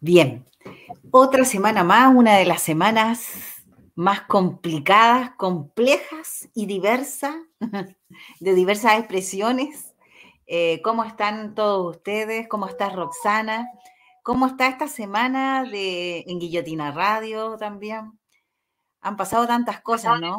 Bien, otra semana más, una de las semanas más complicadas, complejas y diversas, de diversas expresiones. Eh, ¿Cómo están todos ustedes? ¿Cómo está Roxana? ¿Cómo está esta semana de, en Guillotina Radio también? Han pasado tantas cosas, ¿no?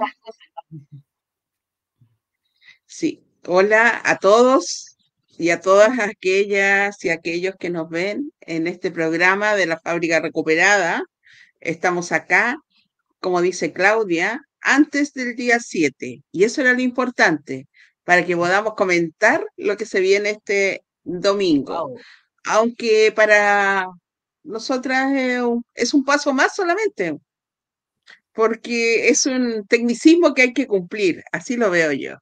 Sí, hola a todos y a todas aquellas y aquellos que nos ven en este programa de la fábrica recuperada. Estamos acá, como dice Claudia, antes del día 7. Y eso era lo importante, para que podamos comentar lo que se viene este domingo. Aunque para nosotras es un paso más solamente, porque es un tecnicismo que hay que cumplir, así lo veo yo.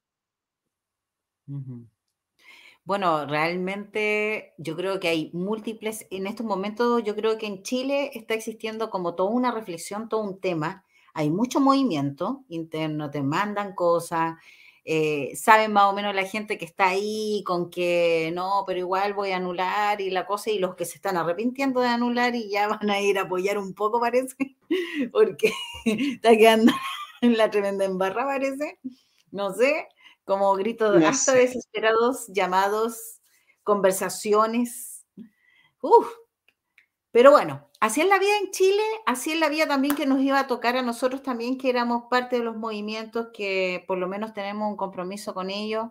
Bueno, realmente yo creo que hay múltiples, en estos momentos yo creo que en Chile está existiendo como toda una reflexión, todo un tema, hay mucho movimiento interno, te mandan cosas, eh, saben más o menos la gente que está ahí con que no, pero igual voy a anular y la cosa, y los que se están arrepintiendo de anular y ya van a ir a apoyar un poco, parece, porque está quedando en la tremenda embarra, parece, no sé como gritos hasta desesperados, llamados, conversaciones. Uf. Pero bueno, así es la vida en Chile, así es la vida también que nos iba a tocar a nosotros también, que éramos parte de los movimientos que por lo menos tenemos un compromiso con ellos.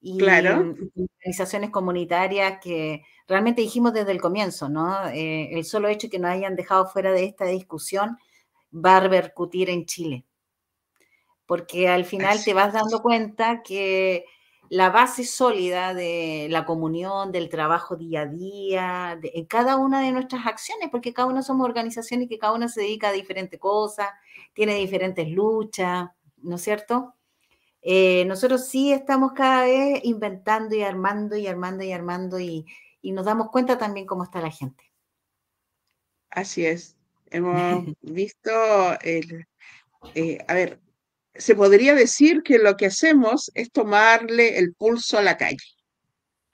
Y claro. organizaciones comunitarias que realmente dijimos desde el comienzo, ¿no? Eh, el solo hecho de que nos hayan dejado fuera de esta discusión va a repercutir en Chile porque al final te vas dando cuenta que la base sólida de la comunión, del trabajo día a día, en cada una de nuestras acciones, porque cada una somos organizaciones que cada una se dedica a diferentes cosas, tiene diferentes luchas, ¿no es cierto? Eh, nosotros sí estamos cada vez inventando y armando y armando y armando y, nos damos cuenta también cómo está la gente. Así es. Hemos visto el, eh, a ver, se podría decir que lo que hacemos es tomarle el pulso a la calle.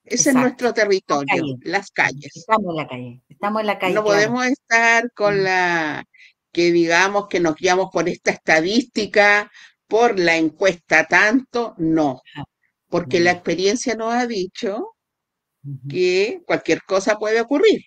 Ese es nuestro territorio, las calles. Estamos en la calle, estamos en la calle. No podemos estar con la que digamos que nos guiamos por esta estadística, por la encuesta tanto, no. Porque la experiencia nos ha dicho que cualquier cosa puede ocurrir.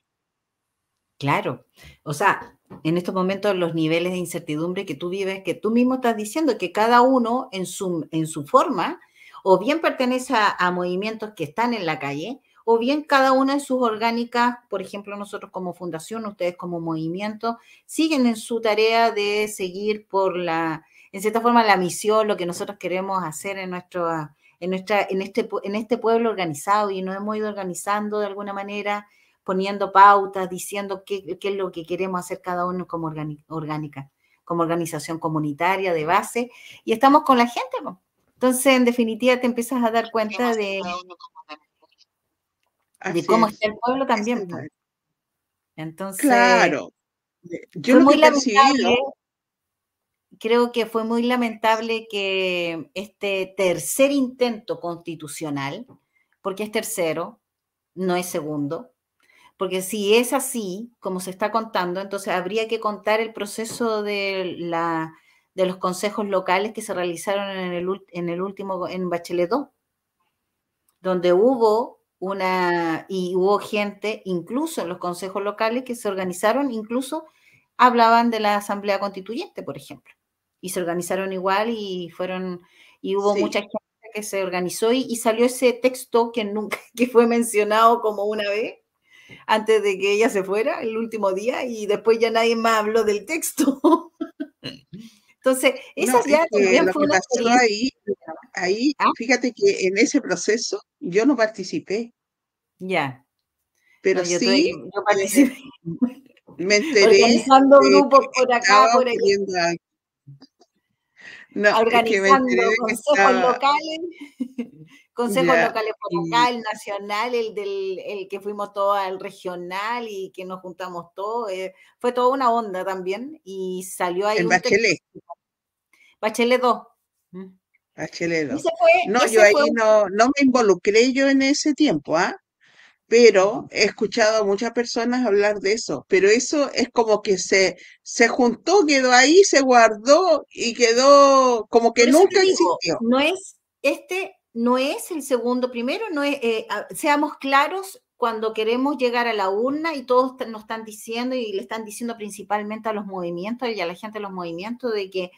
Claro, o sea, en estos momentos los niveles de incertidumbre que tú vives, que tú mismo estás diciendo que cada uno en su, en su forma, o bien pertenece a, movimientos que están en la calle, o bien cada una de sus orgánicas, por ejemplo, nosotros como fundación, ustedes como movimiento, siguen en su tarea de seguir por la, en cierta forma, la misión, lo que nosotros queremos hacer en nuestro, en nuestra, en este, en este pueblo organizado y nos hemos ido organizando de alguna manera poniendo pautas, diciendo qué, es lo que queremos hacer cada uno como orgánica, como organización comunitaria de base, y estamos con la gente. Entonces, en definitiva, te empiezas a dar cuenta de, de cómo está el pueblo también. Entonces, claro. Yo fue muy lamentable, creo que fue muy lamentable que este tercer intento constitucional, porque es tercero, no es segundo, porque si es así, como se está contando, entonces habría que contar el proceso de, la, de los consejos locales que se realizaron en el, en el último, en Bachelet 2, donde hubo una, y hubo gente, incluso en los consejos locales, que se organizaron, incluso hablaban de la Asamblea Constituyente, por ejemplo, y se organizaron igual y fueron, y hubo mucha gente que se organizó y, y, salió ese texto que nunca, que fue mencionado como una vez, antes de que ella se fuera el último día y después ya nadie más habló del texto. Entonces, esa ya también fue una ahí, ahí ¿Ah? fíjate que en ese proceso yo no participé. Ya. Pero sí, yo participé. Me enteré. Organizando grupos por acá, por ahí. No, organizando consejos locales. Consejos locales por acá, el nacional, el del el que fuimos todos al regional y que nos juntamos todos. Eh, fue toda una onda también y salió ahí. El Bachelet. Bachelet 2. Bachelet 2. no, yo ahí no, no me involucré yo en ese tiempo, ¿ah? pero he escuchado a muchas personas hablar de eso, pero eso es como que se, se juntó, quedó ahí, se guardó y quedó como que nunca existió. No es, este no es el segundo, primero, no eh, seamos claros cuando queremos llegar a la urna y todos nos están diciendo y le están diciendo principalmente a los movimientos y a la gente de los movimientos de que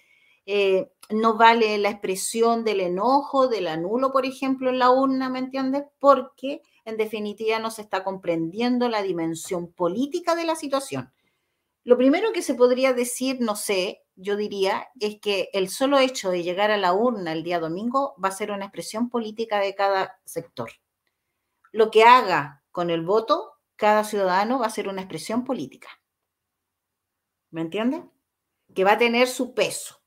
eh, no vale la expresión del enojo, del anulo, por ejemplo, en la urna, ¿me entiendes? Porque en definitiva no se está comprendiendo la dimensión política de la situación. Lo primero que se podría decir, no sé, yo diría, es que el solo hecho de llegar a la urna el día domingo va a ser una expresión política de cada sector. Lo que haga con el voto cada ciudadano va a ser una expresión política. ¿Me entiende? Que va a tener su peso.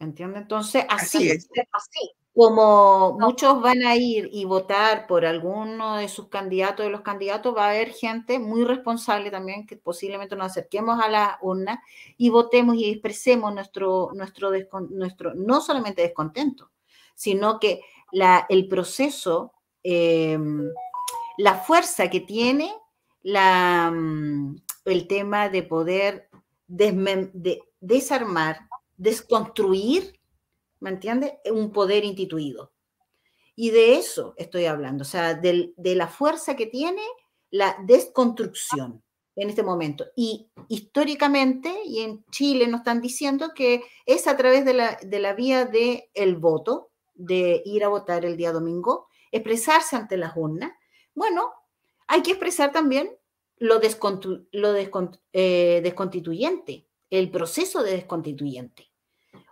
¿Me entiende? Entonces, así, así como muchos van a ir y votar por alguno de sus candidatos, de los candidatos, va a haber gente muy responsable también que posiblemente nos acerquemos a la urna y votemos y expresemos nuestro, nuestro, nuestro no solamente descontento, sino que la, el proceso, em, la fuerza que tiene la, mm, el tema de poder de desarmar, desconstruir ¿me entiendes? Un poder instituido. Y de eso estoy hablando, o sea, de, la fuerza que tiene la desconstrucción en este momento. Y históricamente, y en Chile nos están diciendo que es a través de la, vía del el voto, de ir a votar el día domingo, expresarse ante las urnas. Bueno, hay que expresar también lo, lo eh, desconstituyente, el proceso de desconstituyente.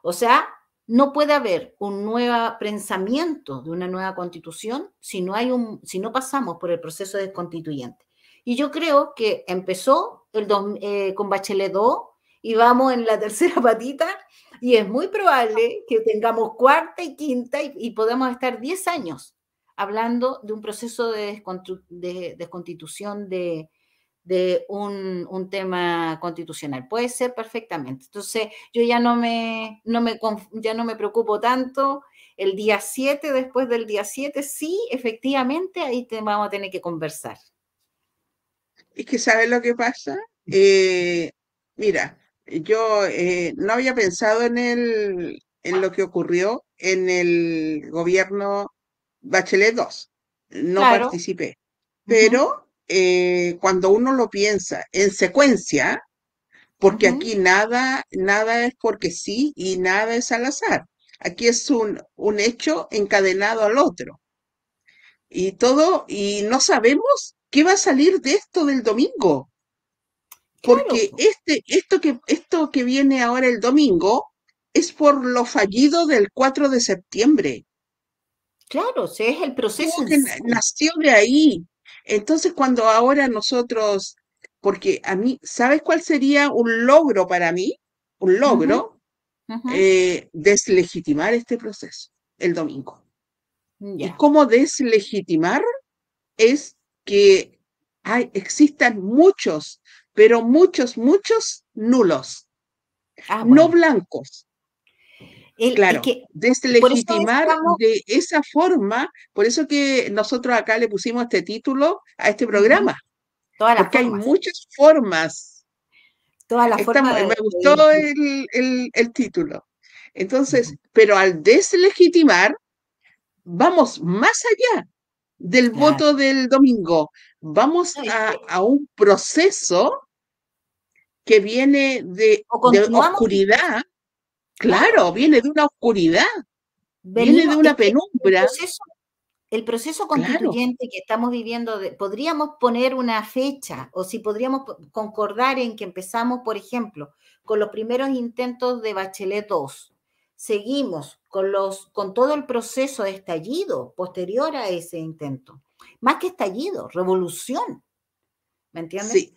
O sea, no puede haber un nuevo pensamiento de una nueva constitución si no, hay un, si no pasamos por el proceso de constituyente. Y yo creo que empezó el eh, con Bachelet 2 y vamos en la tercera patita y es muy probable que tengamos cuarta y quinta y, podamos estar 10 años hablando de un proceso de desconstitución de, de un, tema constitucional. Puede ser perfectamente. Entonces, yo ya no me, no me, ya no me preocupo tanto. El día 7, después del día 7, sí, efectivamente, ahí te, vamos a tener que conversar. Es que, ¿sabes lo que pasa? Eh, mira, yo eh, no había pensado en, el, en lo que ocurrió en el gobierno Bachelet 2. No participé. Pero eh, cuando uno lo piensa en secuencia, porque aquí nada, nada es porque sí y nada es al azar. Aquí es un, un hecho encadenado al otro. Y todo, y no sabemos qué va a salir de esto del domingo. Porque este, esto, que, esto que viene ahora el domingo es por lo fallido del 4 de septiembre. Claro, sí, es el proceso. nació de ahí. Entonces, cuando ahora nosotros, porque a mí, ¿sabes cuál sería un logro para mí? Un logro, eh, deslegitimar este proceso el domingo. ¿Y cómo deslegitimar? Es que hay, existan muchos, pero muchos, muchos nulos, ah, no blancos, claro, deslegitimar de esa forma, por eso que nosotros acá le pusimos este título a este programa. porque hay muchas formas. Todas las formas. me gustó el, título. Entonces, pero al deslegitimar, vamos más allá del voto del domingo. Vamos a, un proceso que viene de, de oscuridad Claro, viene de una oscuridad, viene de una penumbra. El proceso, constituyente que estamos viviendo, podríamos poner una fecha o si podríamos concordar en que empezamos, por ejemplo, con los primeros intentos de Bachelet 2, seguimos con, los, con todo el proceso de estallido posterior a ese intento. Más que estallido, revolución. ¿Me entiendes? Sí.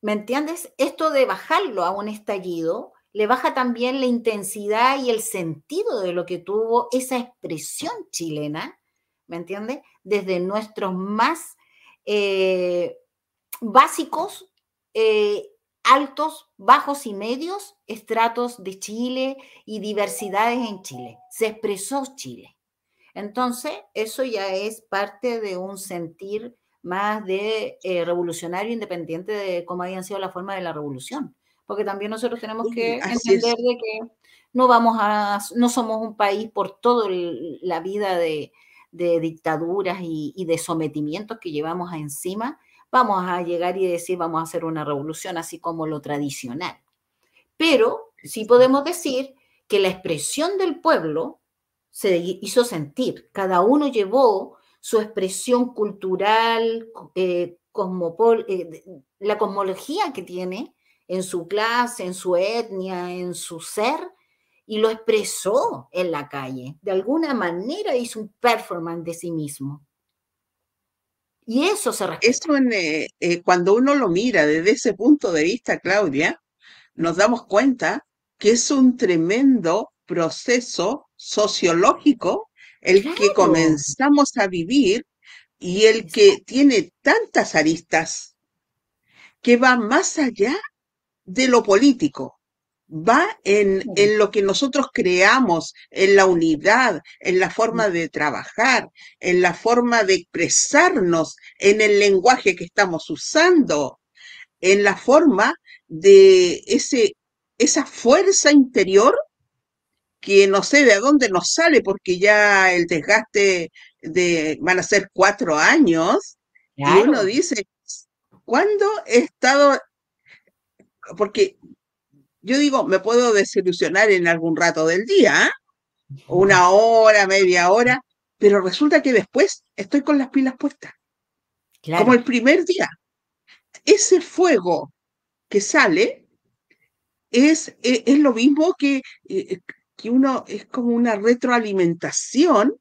¿Me entiendes? Esto de bajarlo a un estallido le baja también la intensidad y el sentido de lo que tuvo esa expresión chilena, ¿me entiendes? Desde nuestros más eh, básicos, eh, altos, bajos y medios estratos de Chile y diversidades en Chile. Se expresó Chile. Entonces, eso ya es parte de un sentir más de eh, revolucionario independiente de cómo habían sido la forma de la revolución. Porque también nosotros tenemos que entender de que no vamos a, no somos un país por toda la vida de, dictaduras y, y, de sometimientos que llevamos encima, vamos a llegar y decir vamos a hacer una revolución así como lo tradicional. Pero sí podemos decir que la expresión del pueblo se hizo sentir. Cada uno llevó su expresión cultural, eh, eh, la cosmología que tiene en su clase, en su etnia, en su ser, y lo expresó en la calle. De alguna manera hizo un performance de sí mismo. Y eso se Eso eh, cuando uno lo mira desde ese punto de vista, Claudia, nos damos cuenta que es un tremendo proceso sociológico el que comenzamos a vivir y el que tiene tantas aristas que va más allá de lo político, va en, en, lo que nosotros creamos, en la unidad, en la forma de trabajar, en la forma de expresarnos, en el lenguaje que estamos usando, en la forma de ese, esa fuerza interior que no sé de dónde nos sale porque ya el desgaste de van a ser cuatro años y uno dice, ¿cuándo he estado? Porque yo digo, me puedo desilusionar en algún rato del día, una hora, media hora, pero resulta que después estoy con las pilas puestas. Como el primer día. Ese fuego que sale es, e, es, lo mismo que eh, que uno es como una retroalimentación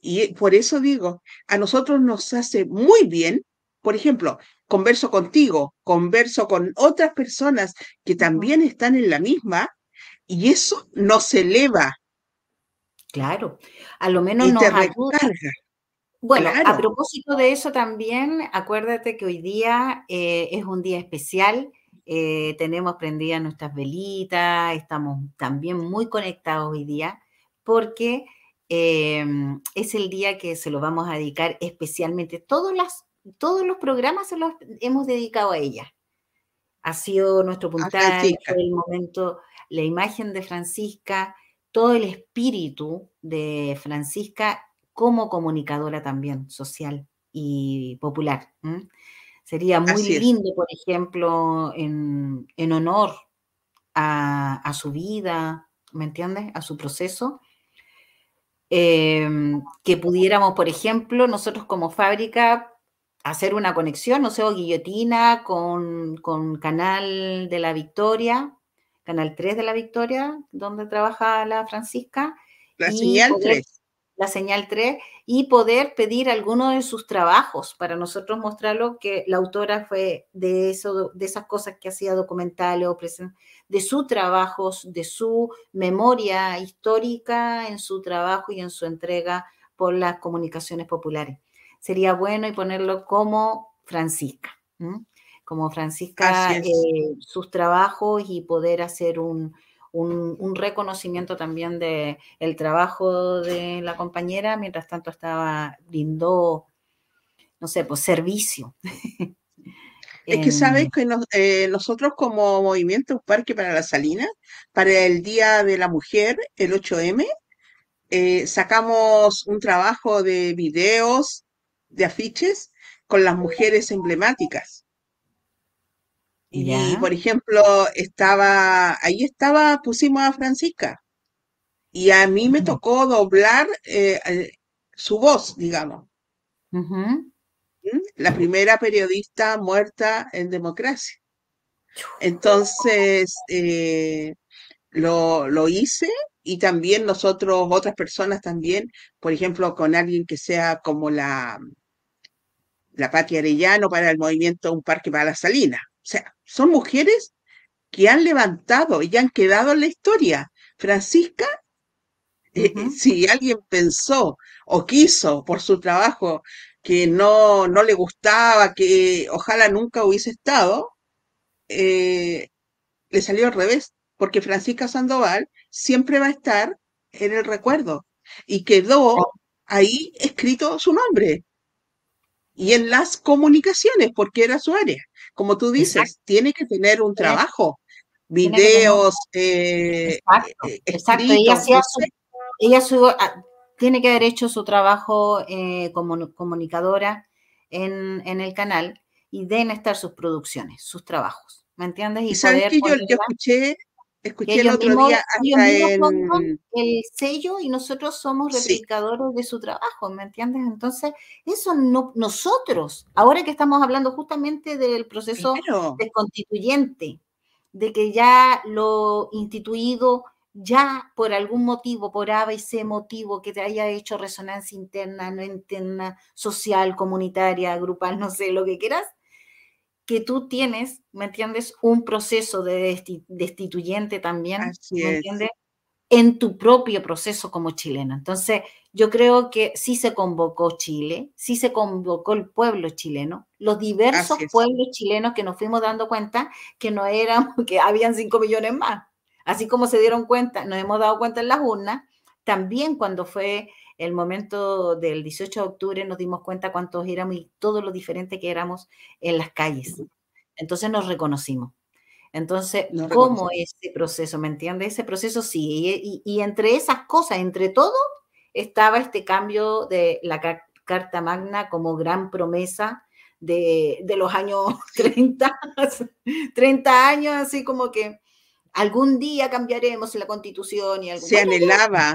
y por eso digo, a nosotros nos hace muy bien, por ejemplo, converso contigo, converso con otras personas que también están en la misma y eso nos eleva. Claro, a lo menos nos recarga. Bueno, a propósito de eso también, acuérdate que hoy día eh, es un día especial eh, tenemos prendidas nuestras velitas, estamos también muy conectados hoy día porque em, es el día que se lo vamos a dedicar especialmente. Todos, las, todos los programas se los hemos dedicado a ella. Ha sido nuestro puntal, el momento, la imagen de Francisca, todo el espíritu de Francisca como comunicadora también social y popular. Sería muy lindo, por ejemplo, en, honor a, su vida, ¿me entiendes? A su proceso. Em, que pudiéramos, por ejemplo, nosotros como fábrica hacer una conexión, no sé, o guillotina con, Canal de la Victoria, Canal 3 de la Victoria, donde trabaja la Francisca. La señal 3 la señal 3 y poder pedir alguno de sus trabajos para nosotros mostrarlo que la autora fue de eso, de esas cosas que hacía documentales o de sus trabajos, de su memoria histórica en su trabajo y en su entrega por las comunicaciones populares. Sería bueno y ponerlo como Francisca, como Francisca, eh, sus trabajos y poder hacer un, un, reconocimiento también de el trabajo de la compañera, mientras tanto estaba, brindó, no sé, pues servicio. Es que sabes que eh, nosotros como Movimiento Parque para la Salina, para el Día de la Mujer, el 8M, eh, sacamos un trabajo de videos, de afiches con las mujeres emblemáticas. Y, por ejemplo, estaba, ahí estaba, pusimos a Francisca. Y a mí me tocó doblar eh, su voz, digamos. ¿Mm? La primera periodista muerta en democracia. Entonces, eh, lo, lo, hice y también nosotros, otras personas también, por ejemplo, con alguien que sea como la, la Patria Arellano para el movimiento Un Parque para la Salina. O sea, son mujeres que han levantado y han quedado en la historia. Francisca, eh, si alguien pensó o quiso por su trabajo que no, no le gustaba, que ojalá nunca hubiese estado, eh, le salió al revés, porque Francisca Sandoval siempre va a estar en el recuerdo y quedó ahí escrito su nombre. Y en las comunicaciones, porque era su área. Como tú dices, tiene que tener un trabajo, videos, eh, exacto, Ella, ah, tiene que haber hecho su trabajo eh, como comunicadora en, el canal y deben estar sus producciones, sus trabajos. ¿Me entiendes? Y, sabes que yo, yo escuché Escuché el otro día hasta en... el sello y nosotros somos replicadores de su trabajo, ¿me entiendes? Entonces, eso no, nosotros, ahora que estamos hablando justamente del proceso desconstituyente, de que ya lo instituido, ya por algún motivo, por A y C motivo que te haya hecho resonancia interna, no interna, social, comunitaria, grupal, no sé, lo que quieras, que tú tienes, ¿me entiendes? Un proceso de destituyente también, ¿me entiendes? En tu propio proceso como chileno. Entonces, yo creo que sí se convocó Chile, sí se convocó el pueblo chileno, los diversos pueblos chilenos que nos fuimos dando cuenta que no eran, que habían 5 millones más. Así como se dieron cuenta, nos hemos dado cuenta en las urnas, también cuando fue el momento del 18 de octubre nos dimos cuenta cuántos éramos y todo lo diferente que éramos en las calles. Entonces nos reconocimos. Entonces, ¿cómo ese proceso? ¿Me entiendes? Ese proceso sí. Y, entre esas cosas, entre todo, estaba este cambio de la Carta Magna como gran promesa de, los años 30, 30 años, así como que algún día cambiaremos la constitución y algún... Se anhelaba.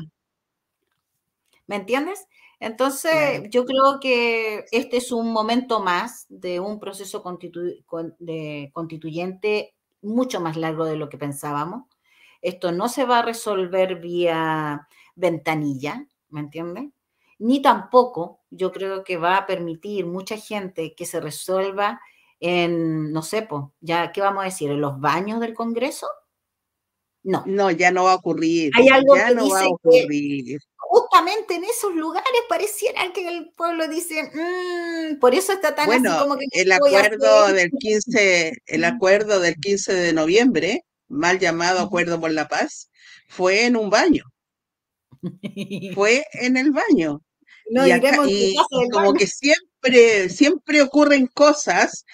¿Me entiendes? Entonces, yo creo que este es un momento más de un proceso constituyente mucho más largo de lo que pensábamos. Esto no se va a resolver vía ventanilla, ¿me entiendes? Ni tampoco yo creo que va a permitir mucha gente que se resuelva en, no sé, ya, ¿qué vamos a decir? ¿En los baños del Congreso? No. No, ya no va a ocurrir. Hay algo que no va a ocurrir justamente en esos lugares pareciera que el pueblo dice, mm, por eso está tan bueno, así como que el acuerdo del 15, el acuerdo del 15 de noviembre, mal llamado Acuerdo por la Paz, fue en un baño. fue en el baño. y, como que siempre, siempre ocurren cosas.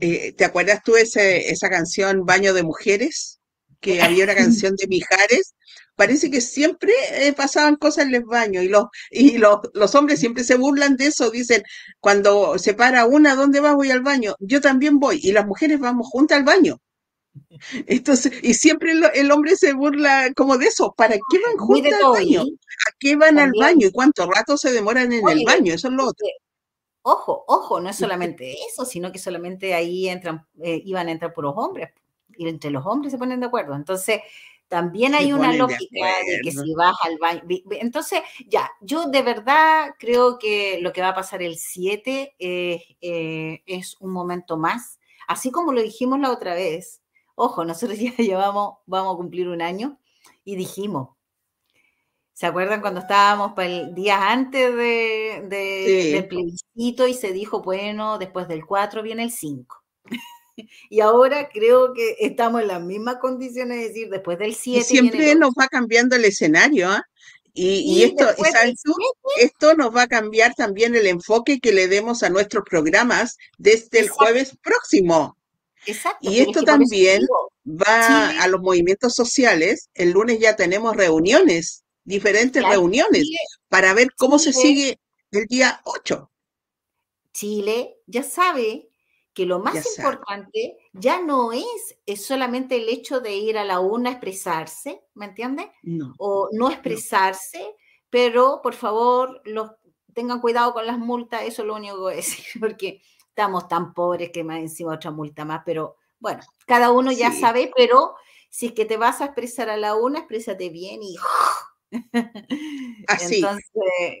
Eh, ¿Te acuerdas tú ese, esa canción Baño de Mujeres? Que había una canción de Mijares parece que siempre eh, pasaban cosas en los baños y, los, y los, los, hombres siempre se burlan de eso, dicen, cuando se para una, ¿dónde va? Voy al baño, yo también voy, y las mujeres vamos juntas al baño. Entonces, y siempre el, hombre se burla como de eso, ¿para qué van juntas al baño? ¿A qué van al baño? ¿Y cuánto rato se demoran en el baño? Eso es lo otro. Ojo, ojo, no es solamente eso, sino que solamente ahí entran, eh, iban a entrar puros hombres, y entre los hombres se ponen de acuerdo. Entonces, también hay una lógica de, que si vas al baño. Entonces, ya, yo de verdad creo que lo que va a pasar el 7 eh, es un momento más, así como lo dijimos la otra vez. Ojo, nosotros ya llevamos, vamos a cumplir un año y dijimos, ¿Se acuerdan cuando estábamos el día antes de, del plebiscito y se dijo, bueno, después del 4 viene el 5? y ahora creo que estamos en las mismas condiciones, es decir, después del 7. Siempre nos va cambiando el escenario, ¿ah? Y, esto, esto nos va a cambiar también el enfoque que le demos a nuestros programas desde el jueves próximo. Exacto. Y esto también va a los movimientos sociales. El lunes ya tenemos reuniones, diferentes reuniones, para ver cómo se sigue el día 8. Chile ya sabe que lo más importante ya no es, es, solamente el hecho de ir a la urna a expresarse, ¿me entiendes? O no expresarse, pero por favor, los, tengan cuidado con las multas, eso es lo único que voy a decir, porque estamos tan pobres que más encima otra multa más, pero bueno, cada uno ya sabe, pero si es que te vas a expresar a la urna, exprésate bien y... Así. Entonces,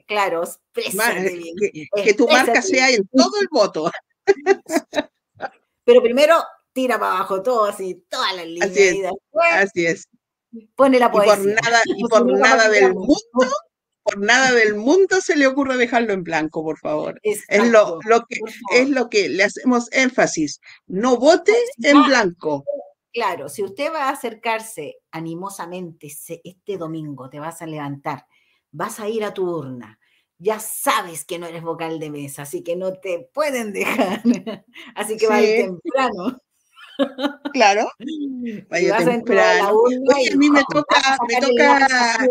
claro, exprésate bien. Que, tu marca sea en todo el voto. Pero primero tira para abajo todo así, toda la línea. Así es. así es. Pone la poesía. Y por nada, y por nada del mundo, por nada del mundo se le ocurre dejarlo en blanco, por favor. es lo, lo que es lo que le hacemos énfasis. No vote en blanco. Claro, si usted va a acercarse animosamente este domingo, te vas a levantar, vas a ir a tu urna, ya sabes que no eres vocal de mesa, así que no te pueden dejar. así que vaya temprano. Claro, vaya temprano. Oye, a mí me toca, me toca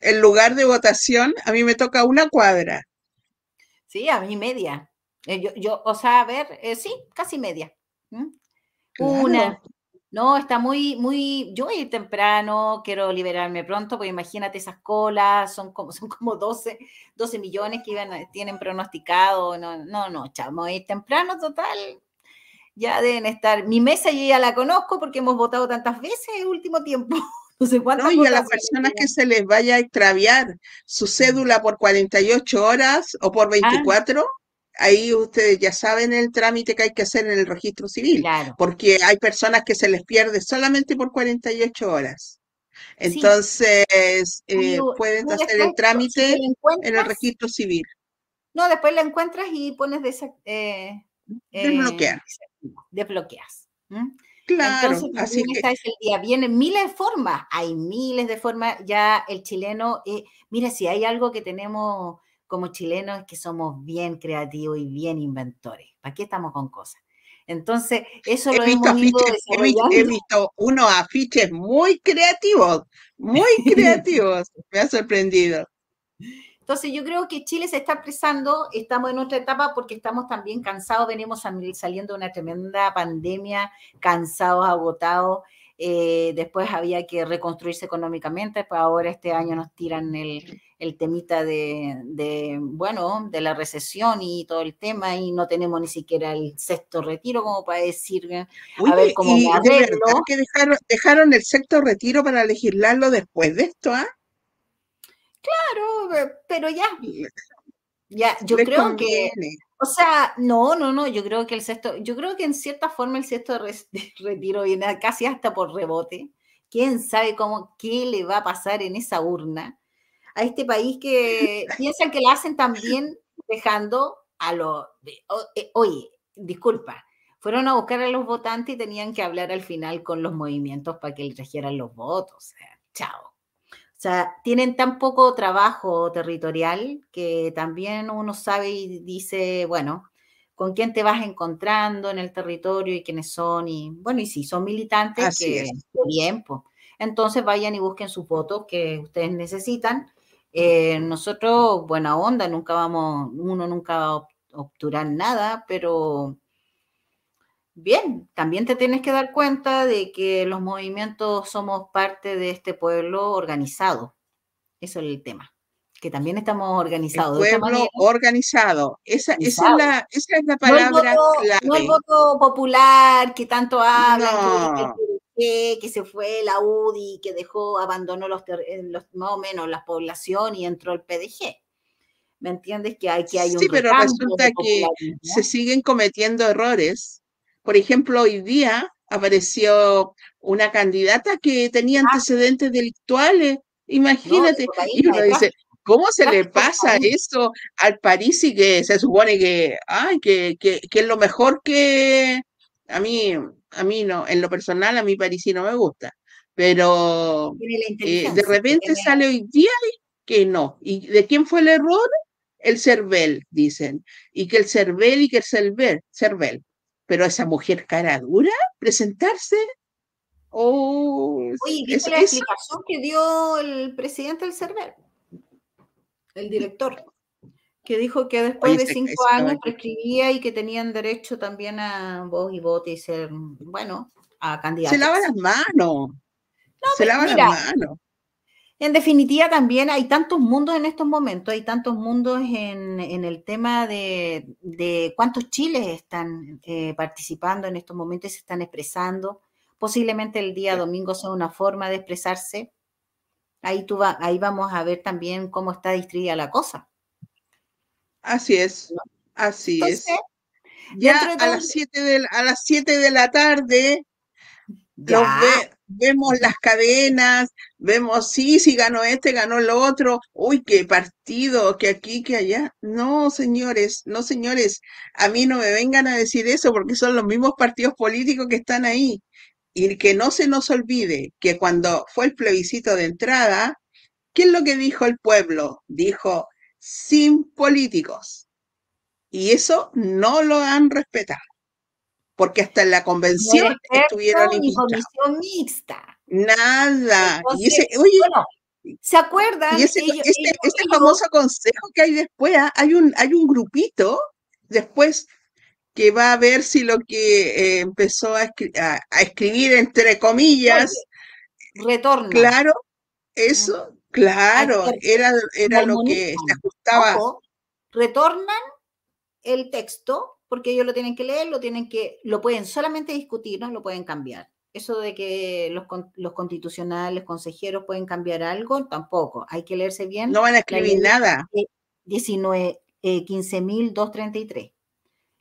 el lugar de votación, a mí me toca una cuadra. Sí, a mí media. Eh, yo, yo o sea, a ver, eh, sí, casi media. Una. No, está muy, muy, yo voy a ir temprano, quiero liberarme pronto, porque imagínate esas colas, son como, son como 12, 12 millones que iban, tienen pronosticado, no, no, no, chamo, voy a ir temprano, total, ya deben estar, mi mesa yo ya la conozco porque hemos votado tantas veces el último tiempo. No sé cuántas no, y a las personas que se les vaya a extraviar su cédula por 48 horas o por 24, ahí ustedes ya saben el trámite que hay que hacer en el registro civil, porque hay personas que se les pierde solamente por 48 horas. Entonces, eh, pueden hacer el trámite en el registro civil. No, después la encuentras y pones de eh, desbloquear. Eh, desbloqueas. Claro, así que... es el día. Vienen miles de formas, hay miles de formas. Ya el chileno, mira, si hay algo que tenemos como chilenos es que somos bien creativos y bien inventores. ¿Para qué estamos con cosas? Entonces, eso lo hemos he, visto unos afiches muy creativos, muy creativos. Me ha sorprendido. Entonces, yo creo que Chile se está expresando, estamos en otra etapa porque estamos también cansados, venimos saliendo de una tremenda pandemia, cansados, agotados. Eh, después había que reconstruirse económicamente, pues ahora este año nos tiran el, el temita de, bueno, de la recesión y todo el tema, y no tenemos ni siquiera el sexto retiro como para decir, eh, a ver cómo ¿y de verdad que dejaron, dejaron el sexto retiro para legislarlo después de esto, ¿ah? Claro, pero ya, ya, yo creo que, o sea, no, no, no, yo creo que el sexto, yo creo que en cierta forma el sexto retiro viene casi hasta por rebote. ¿Quién sabe cómo, qué le va a pasar en esa urna? a este país que piensan que la hacen también dejando a los... Eh, oye, disculpa, fueron a buscar a los votantes y tenían que hablar al final con los movimientos para que les trajeran los votos. O sea, chao. O sea, tienen tan poco trabajo territorial que también uno sabe y dice, bueno, con quién te vas encontrando en el territorio y quiénes son. Y bueno, y si son militantes, que bien, pues. Entonces vayan y busquen sus votos que ustedes necesitan eh, nosotros, buena onda, nunca vamos, uno nunca va a obturar nada, pero bien, también te tienes que dar cuenta de que los movimientos somos parte de este pueblo organizado. Eso es el tema, que también estamos organizados. El pueblo organizado, esa, es la, esa, es la, palabra no clave. No el voto popular que tanto hablan, que se fue la UDI, que dejó, abandonó los, eh, los, más o menos la población y entró el PDG. ¿Me entiendes? Que hay, que hay un Sí, pero resulta que se siguen cometiendo errores. Por ejemplo, hoy día apareció una candidata que tenía ah. antecedentes delictuales. Imagínate. y uno dice, ¿cómo se le pasa eso al París y que se supone que, ay, que, que, que es lo mejor que a mí a mí no, en lo personal a mi parisino me gusta, pero eh, de repente sale hoy día que no. ¿Y de quién fue el error? El Cervel, dicen. Y que el Cervel y que el Cervel, Cervel. Pero esa mujer cara dura, presentarse. Oh, Oye, ¿viste la explicación que dio el presidente del Cervel? El director que dijo que después de cinco años prescribía y que tenían derecho también a voz y voto y ser, bueno, a candidatos. Se lava las manos. se lava las manos. En definitiva, también hay tantos mundos en estos momentos, hay tantos mundos en, el tema de, cuántos chiles están eh, participando en estos momentos y se están expresando. Posiblemente el día domingo sea una forma de expresarse. Ahí, tú va, ahí vamos a ver también cómo está distribuida la cosa. Así es, así es. Ya a las 7 de, a las siete de la tarde vemos las cadenas, vemos, sí, si ganó este, ganó el otro, uy, qué partido, que aquí, que allá. No, señores, no, señores, a mí no me vengan a decir eso porque son los mismos partidos políticos que están ahí. Y que no se nos olvide que cuando fue el plebiscito de entrada, ¿qué es lo que dijo el pueblo? Dijo, sin políticos. Y eso no lo han respetado. Porque hasta en la convención estuvieron comisión mixta. Nada. y ese, oye, ¿se acuerdan? Y ese, este, este famoso consejo que hay después, ¿ah? hay un, hay un grupito después que va a ver si lo que eh, empezó a, escribir, entre comillas, retorna. Claro, eso, claro, era, era lo que se ajustaba. retornan el texto, porque ellos lo tienen que leer, lo tienen que, lo pueden solamente discutir, no lo pueden cambiar. Eso de que los, los constitucionales, consejeros pueden cambiar algo, tampoco. Hay que leerse bien. No van a escribir nada. 19, 15.233. Eh,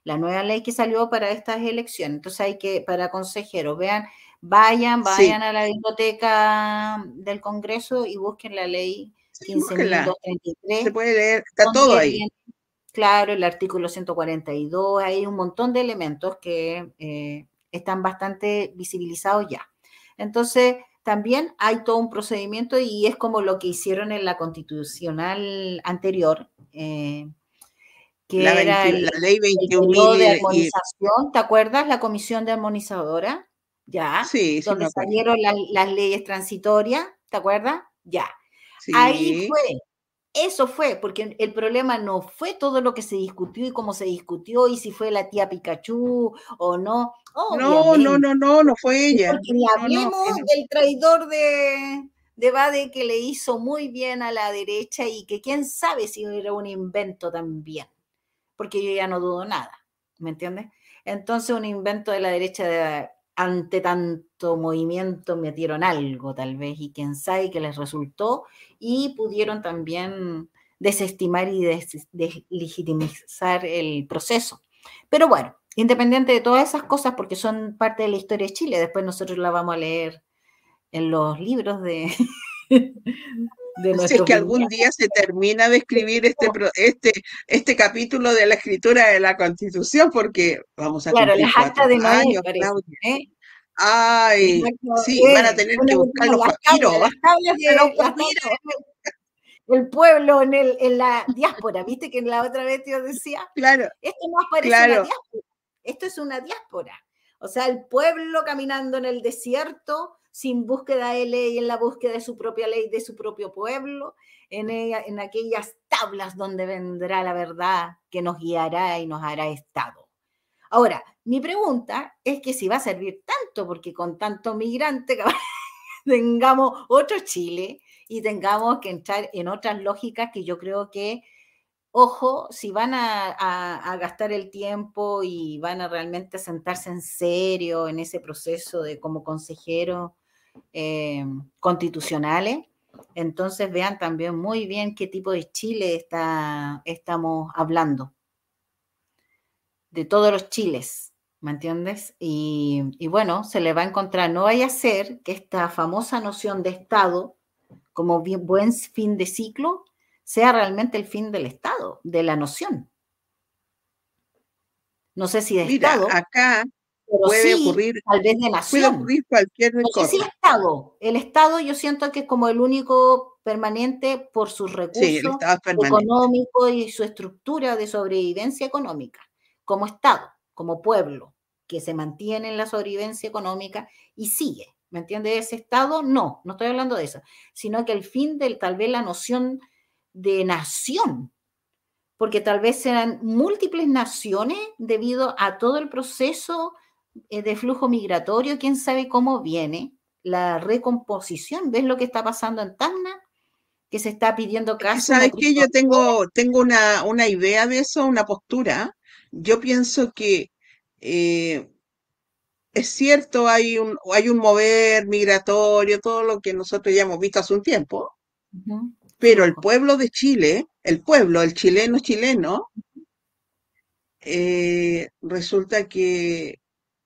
la nueva ley que salió para estas elecciones. Entonces hay que, para consejeros, vean, vayan, vayan a la biblioteca del Congreso y busquen la ley 15.233. Se puede leer, está todo ahí. Claro, el artículo 142, hay un montón de elementos que eh, están bastante visibilizados ya. Entonces, también hay todo un procedimiento y es como lo que hicieron en la constitucional anterior, eh, que la, era la ley 21 de armonización, ¿te acuerdas? La comisión de armonizadora, ya, sí, donde salieron las leyes transitorias, ¿te acuerdas? Ya. Ahí fue, eso fue, porque el problema no fue todo lo que se discutió y cómo se discutió y si fue la tía Pikachu o no. No, no, no, no, no fue ella. Porque ni hablemos del traidor de, de Bade que le hizo muy bien a la derecha y que quién sabe si era un invento también porque yo ya no dudo nada, ¿me entiendes? Entonces un invento de la derecha de, ante tanto movimiento metieron algo tal vez y quién sabe que les resultó y pudieron también desestimar y deslegitimizar el proceso. Pero bueno, independiente de todas esas cosas, porque son parte de la historia de Chile, después nosotros la vamos a leer en los libros de, si es que algún día se termina de escribir este, este, este capítulo de la escritura de la Constitución, porque vamos a claro, las actas de ¿eh? Ay, sí, van a tener que buscar los papiros. El pueblo en, el, en la diáspora, ¿viste que en la otra vez te decía? Claro. Esto no aparece en la diáspora, esto es una diáspora. O sea, el pueblo caminando en el desierto, sin búsqueda de ley, en la búsqueda de su propia ley, de su propio pueblo, en, en aquellas tablas donde vendrá la verdad que nos guiará y nos hará Estado. Ahora, mi pregunta es que si va a servir tanto, porque con tanto migrante tengamos otro Chile y tengamos que entrar en otras lógicas que yo creo que ojo, si van a, gastar el tiempo y van a realmente sentarse en serio en ese proceso de como consejero eh, constitucionales, entonces vean también muy bien qué tipo de Chile está, estamos hablando. De todos los chiles, ¿me entiendes? Y, y bueno, se le va a encontrar, no vaya a ser que esta famosa noción de Estado, como bien, buen fin de ciclo, sea realmente el fin del Estado, de la noción. No sé si de Estado. Acá puede ocurrir, tal vez de nación. Puede ocurrir cualquier cosa. el Estado. El Estado yo siento que es como el único permanente por sus recursos económicos y su estructura de sobrevivencia económica, como Estado, como pueblo, que se mantiene en la sobrevivencia económica y sigue. ¿Me entiendes? Ese Estado, no, no estoy hablando de eso, sino que el fin de tal vez la noción de nación, porque tal vez serán múltiples naciones debido a todo el proceso de flujo migratorio, quién sabe cómo viene, la recomposición, ¿ves lo que está pasando en Tacna? Que se está pidiendo casi. ¿Sabes que Yo tengo, tengo una, una, idea de eso, una postura. Yo pienso que eh, es cierto, hay un, hay un mover migratorio, todo lo que nosotros ya hemos visto hace un tiempo, pero el pueblo de Chile, el pueblo, el chileno chileno, eh, resulta que,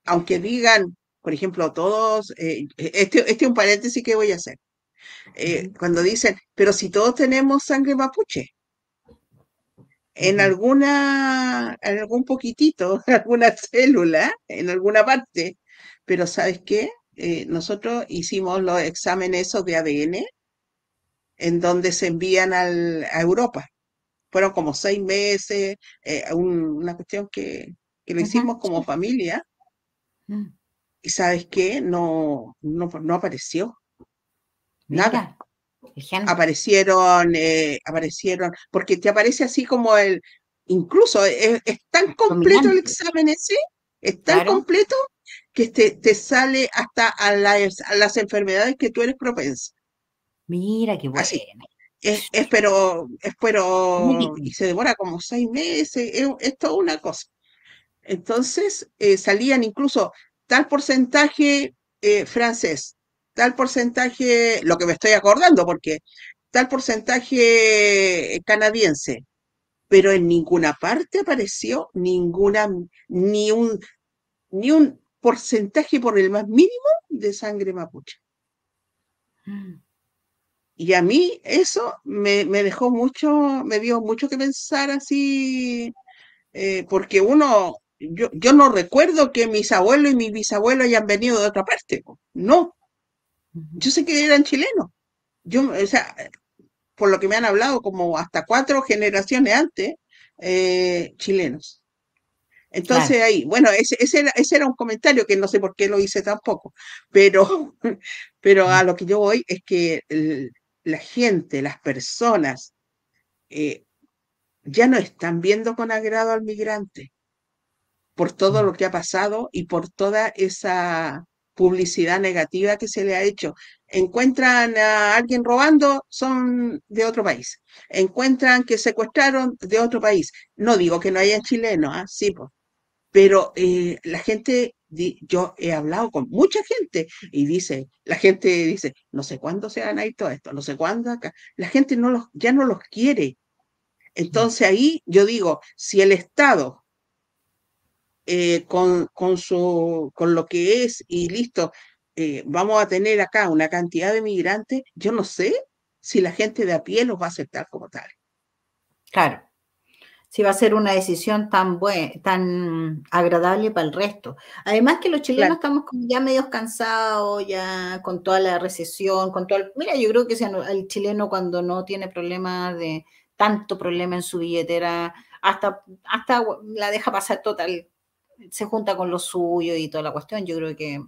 aunque digan, por ejemplo, todos, eh, este, este es un paréntesis que voy a hacer, eh, cuando dicen, pero si todos tenemos sangre mapuche, en alguna, en algún poquitito, en alguna célula, en alguna parte, pero ¿sabes qué? nosotros hicimos los exámenes esos de ADN en donde se envían a Europa fueron como seis meses, eh, una cuestión que, lo hicimos como familia. Mm. Y sabes qué, no, no, apareció. Nada. Aparecieron, eh, aparecieron, porque te aparece así como el, incluso es, tan completo el examen ese, es tan completo que te, te sale hasta a, a, las enfermedades que tú eres propensa. Mira, qué bueno. Es, pero, y se demora como seis meses, es, toda una cosa. Entonces eh, salían incluso tal porcentaje eh, francés, tal porcentaje, lo que me estoy acordando, porque tal porcentaje canadiense, pero en ninguna parte apareció ninguna, ni un, ni un porcentaje por el más mínimo de sangre mapuche. Mm. Y a mí eso me, dejó mucho, me dio mucho que pensar así, eh, porque uno, yo, yo no recuerdo que mis abuelos y mis bisabuelos hayan venido de otra parte, no. Yo sé que eran chilenos. Yo, o sea, por lo que me han hablado, como hasta cuatro generaciones antes, eh, chilenos. Entonces ahí, bueno, ese, era, ese, era, un comentario que no sé por qué lo hice tampoco, pero, pero a lo que yo voy es que la gente, las personas, eh, ya no están viendo con agrado al migrante por todo mm. lo que ha pasado y por toda esa publicidad negativa que se le ha hecho. Encuentran a alguien robando, son de otro país. Encuentran que secuestraron de otro país. No digo que no haya chilenos, ¿ah? sí, pues. pero eh, la gente yo he hablado con mucha gente y dice, la gente dice, no sé cuándo se van a ir todo esto, no sé cuándo acá. La gente no los, ya no los quiere. Entonces ahí yo digo, si el Estado eh, con, con, su, con lo que es y listo, eh, vamos a tener acá una cantidad de migrantes, yo no sé si la gente de a pie los va a aceptar como tal. Claro si va a ser una decisión tan buena, tan agradable para el resto. Además que los chilenos estamos como ya medio cansados, ya con toda la recesión, con todo el, Mira, yo creo que el chileno cuando no tiene problemas de tanto problema en su billetera, hasta, hasta la deja pasar total, se junta con lo suyo y toda la cuestión, yo creo que...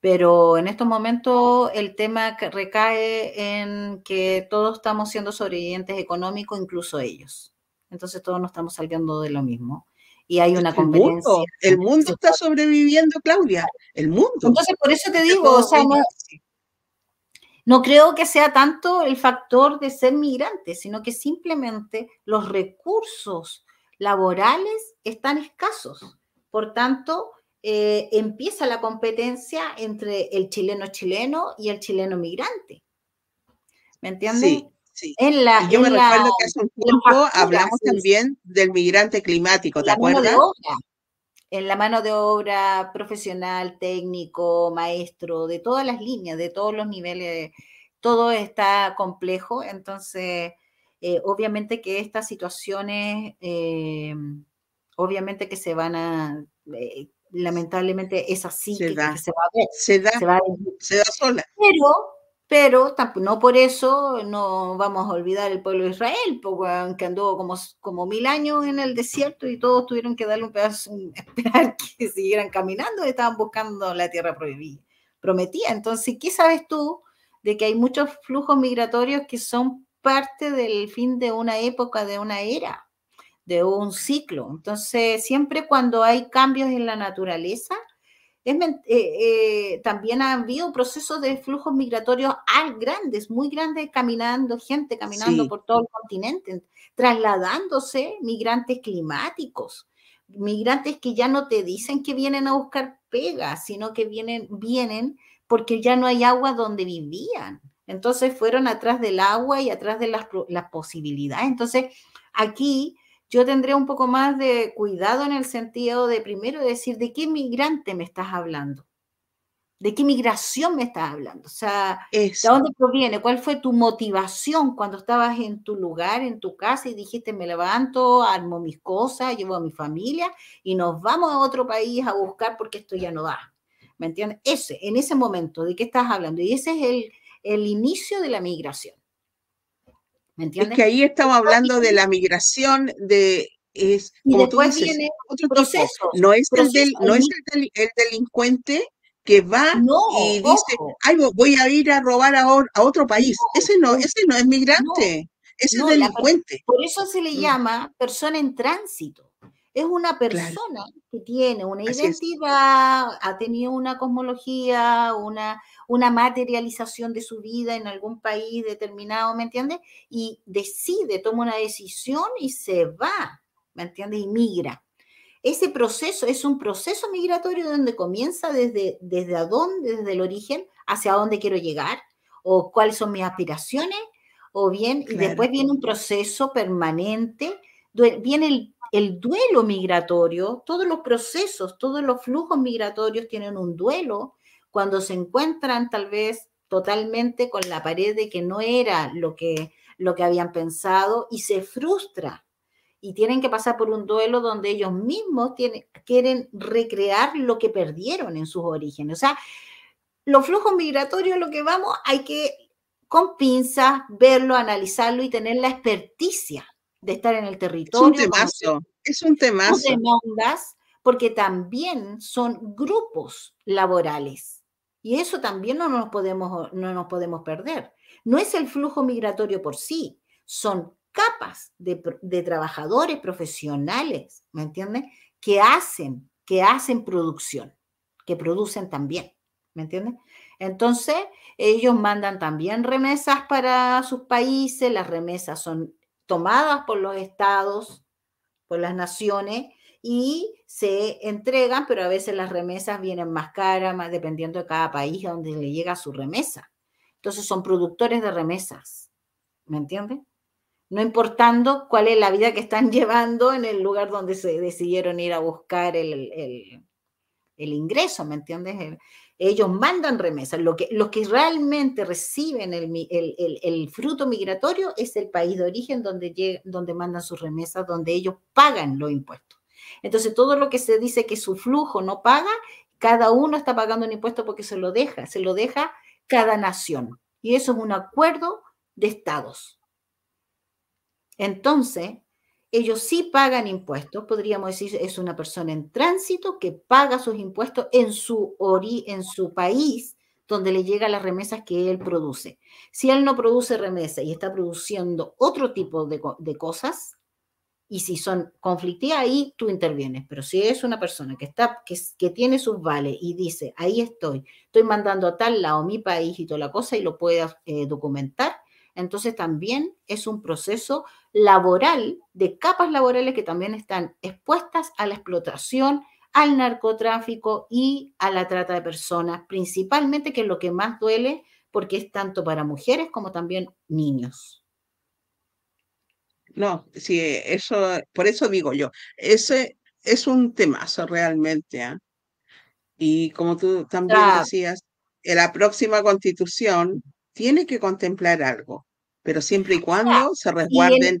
Pero en estos momentos el tema recae en que todos estamos siendo sobrevivientes económicos, incluso ellos entonces todos nos estamos saliendo de lo mismo. Y hay una competencia. el mundo está sobreviviendo, Claudia, el mundo. Entonces, por eso te digo, o sea, no, creo que sea tanto el factor de ser migrante, sino que simplemente los recursos laborales están escasos. Por tanto, eh, empieza la competencia entre el chileno chileno y el chileno migrante. ¿Me entiendes? Sí. En la, yo me recuerdo que hace un tiempo hablamos también del migrante climático, ¿te acuerdas? En la mano de obra profesional, técnico, maestro, de todas las líneas, de todos los niveles, todo está complejo. Entonces, eh, obviamente que estas situaciones, eh, obviamente que se van a, eh, lamentablemente es así que, se va a ver. Se da, se, se da sola. Pero pero no por eso no vamos a olvidar el pueblo de Israel, que andó como, como mil años en el desierto y todos tuvieron que darle un pedazo, esperar que siguieran caminando, estaban buscando la tierra prometida. Entonces, ¿qué sabes tú de que hay muchos flujos migratorios que son parte del fin de una época, de una era, de un ciclo? Entonces, siempre cuando hay cambios en la naturaleza, eh, eh, también ha habido procesos de flujos migratorios grandes, muy grandes, caminando, gente caminando por todo el continente, trasladándose migrantes climáticos, migrantes que ya no te dicen que vienen a buscar pega, sino que vienen, vienen porque ya no hay agua donde vivían. Entonces fueron atrás del agua y atrás de las, las posibilidades. Entonces, aquí yo tendría un poco más de cuidado en el sentido de primero decir de qué migrante me estás hablando, de qué migración me estás hablando, o sea, ¿de dónde proviene? ¿Cuál fue tu motivación cuando estabas en tu lugar, en tu casa y dijiste me levanto, armo mis cosas, llevo a mi familia y nos vamos a otro país a buscar porque esto ya no da? ¿Me entiendes? Ese, en ese momento, ¿de qué estás hablando? Y ese es el, el inicio de la migración. ¿Me entiendes? Es que ahí estamos hablando de la migración de es como tú dices, otro proceso. No es, el, del, no es el, delincuente que va y dice, Ay, voy a ir a robar a, otro país. ese no, ese no es migrante, ese es delincuente. por eso se le mm. llama persona en tránsito. Es una persona que tiene una identidad, ha tenido una cosmología, una, una materialización de su vida en algún país determinado, ¿me entiendes? Y decide, toma una decisión y se va, ¿me entiendes? Y migra. Ese proceso es un proceso migratorio donde comienza desde, desde a dónde, desde el origen, hacia dónde quiero llegar, o cuáles son mis aspiraciones, o bien, y después viene un proceso permanente, viene el el duelo migratorio, todos los procesos, todos los flujos migratorios tienen un duelo cuando se encuentran tal vez totalmente con la pared de que no era lo que, lo que habían pensado y se frustra. Y tienen que pasar por un duelo donde ellos mismos tienen, quieren recrear lo que perdieron en sus orígenes. O sea, los flujos migratorios, lo que vamos, hay que con pinzas verlo, analizarlo y tener la experticia de estar en el territorio. Es un temazo, es un temazo. Demandas, porque también son grupos laborales. Y eso también no nos podemos, no nos podemos perder. No es el flujo migratorio por sí, son capas de, trabajadores profesionales, ¿me entiendes? Que hacen, que hacen producción, que producen también, ¿me entiendes? Entonces, ellos mandan también remesas para sus países, las remesas son tomadas por los estados, por las naciones, y se entregan, pero a veces las remesas vienen más caras, más dependiendo de cada país a donde le llega su remesa. Entonces son productores de remesas, ¿me entiendes? No importando cuál es la vida que están llevando en el lugar donde se decidieron ir a buscar el, el ingreso, ¿me entiendes? ellos mandan remesas. Lo que, los que realmente reciben el, fruto migratorio es el país de origen donde, donde mandan sus remesas, donde ellos pagan los impuestos. Entonces, todo lo que se dice que su flujo no paga, cada uno está pagando un impuesto porque se lo deja, se lo deja cada nación. Y eso es un acuerdo de estados. Entonces, ellos sí pagan impuestos, podríamos decir, es una persona en tránsito que paga sus impuestos en su, ori en su país donde le llegan las remesas que él produce. Si él no produce remesas y está produciendo otro tipo de, cosas, y si son conflictivas, ahí tú intervienes. Pero si es una persona que, está, que, que tiene sus vales y dice, ahí estoy, estoy mandando a tal lado mi país y toda la cosa y lo puede eh, documentar, entonces también es un proceso laboral de capas laborales que también están expuestas a la explotación, al narcotráfico y a la trata de personas, principalmente que es lo que más duele porque es tanto para mujeres como también niños. No, sí, eso, por eso digo yo, ese es un temazo realmente. ¿ah? Y como tú también decías, en la próxima constitución tiene que contemplar algo, pero siempre y cuando se resguarden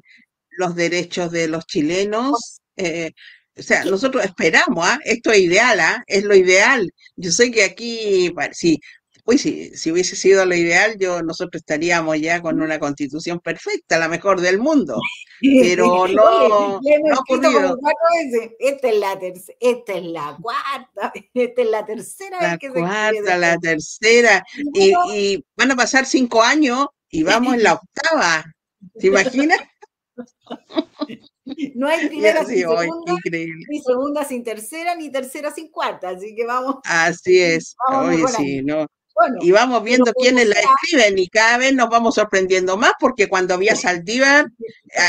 los derechos de los chilenos. Eh, o sea, nosotros esperamos, ¿ah? esto es ideal, ¿ah? es lo ideal. Yo sé que aquí, sí, pues si, si hubiese sido lo ideal, yo nosotros estaríamos ya con una constitución perfecta, la mejor del mundo. Pero no, no Esta es la tercera, esta es la cuarta, esta es la tercera la cuarta, la tercera, y, y, van a pasar cinco años y vamos en la octava. ¿Te imaginas? No hay primera sin segunda, ni segunda sin tercera, ni tercera sin cuarta, así que vamos. Así es, oye, sí, no y vamos viendo quiénes la escriben y cada vez nos vamos sorprendiendo más porque cuando vi a Saldívar,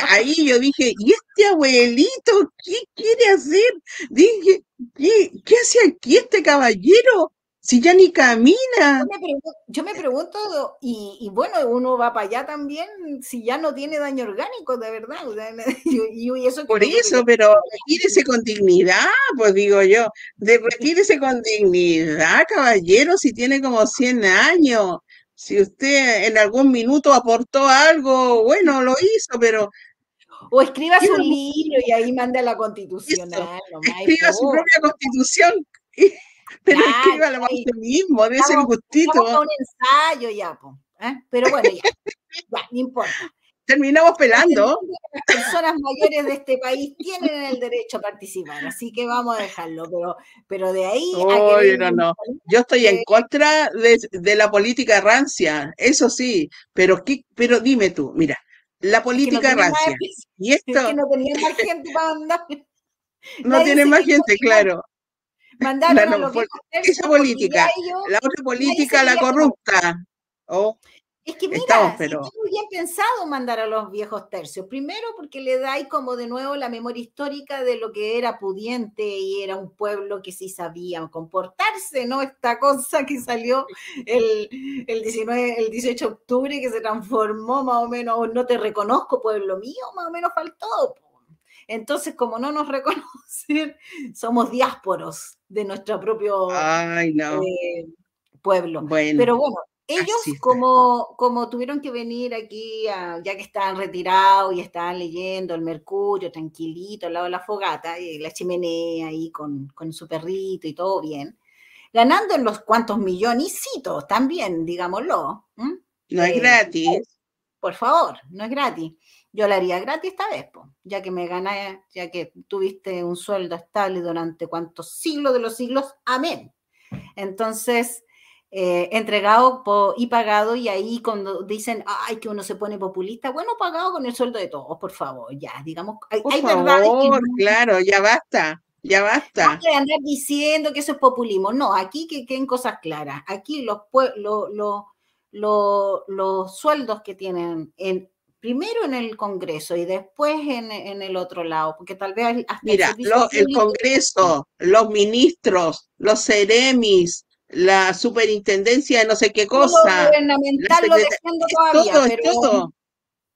ahí yo dije, ¿y este abuelito qué quiere hacer? Dije, ¿qué, qué hace aquí este caballero? Si ya ni camina. Yo me pregunto, y, bueno, uno va para allá también, si ya no tiene daño orgánico, de verdad. y, eso Por eso, pero retírese con dignidad, pues digo yo, de, retírese con dignidad, caballero, si tiene como 100 años. Si usted en algún minuto aportó algo, bueno, lo hizo, pero o escriba su libro y ahí manda la constitucional. escriba su propia constitución. Pero es que iba a lo mismo, debe ser gustito. un ensayo ya, ¿eh? pero bueno, ya, no importa. terminamos pelando. Las personas mayores de este país tienen el derecho a participar, así que vamos a dejarlo, pero, pero de ahí... no, no. Yo estoy en contra de, la política rancia, eso sí, pero, ¿qué, pero dime tú, mira, la política rancia. y esto... Es que no tenía más gente para. No tiene más gente, claro. Mandaron esa política, la otra política, la corrupta. Oh. Es que mira, pero... muy bien pensado mandar a los viejos tercios. Primero porque le da ahí como de nuevo la memoria histórica de lo que era pudiente y era un pueblo que sí sabía comportarse, ¿no? Esta cosa que salió el, el, 19, el 18 de octubre que se transformó más o menos, no te reconozco pueblo mío, más o menos faltó. Entonces, como no nos reconocen, somos diásporos de nuestro propio eh, pueblo. Pero bueno, ellos como, como tuvieron que venir aquí, ya que estaban retirados y estaban leyendo el Mercurio tranquilito al lado de la fogata y la chimenea ahí con, con su perrito y todo bien, ganando en los cuantos millonicitos también, digámoslo. No es eh, gratis. Por favor, no es gratis. Yo la haría gratis esta vez, ya que me gané, ya que tuviste un sueldo estable durante cuantos siglos de los siglos. Amén. Entonces, eh, entregado y pagado, y ahí cuando dicen, ay, que uno se pone populista, bueno, pagado con el sueldo de todos, por favor, ya, digamos, hay, por favor, claro, ya basta. Ya basta. No andar diciendo que eso es populismo. No, aquí que queden cosas claras. Aquí los, los sueldos que tienen en, primero en el Congreso y después en, el otro lado, porque tal vez... Mira, el, Congreso, los ministros, los seremis, la superintendencia de no sé qué cosa. Lo gubernamental lo defiendo todavía, pero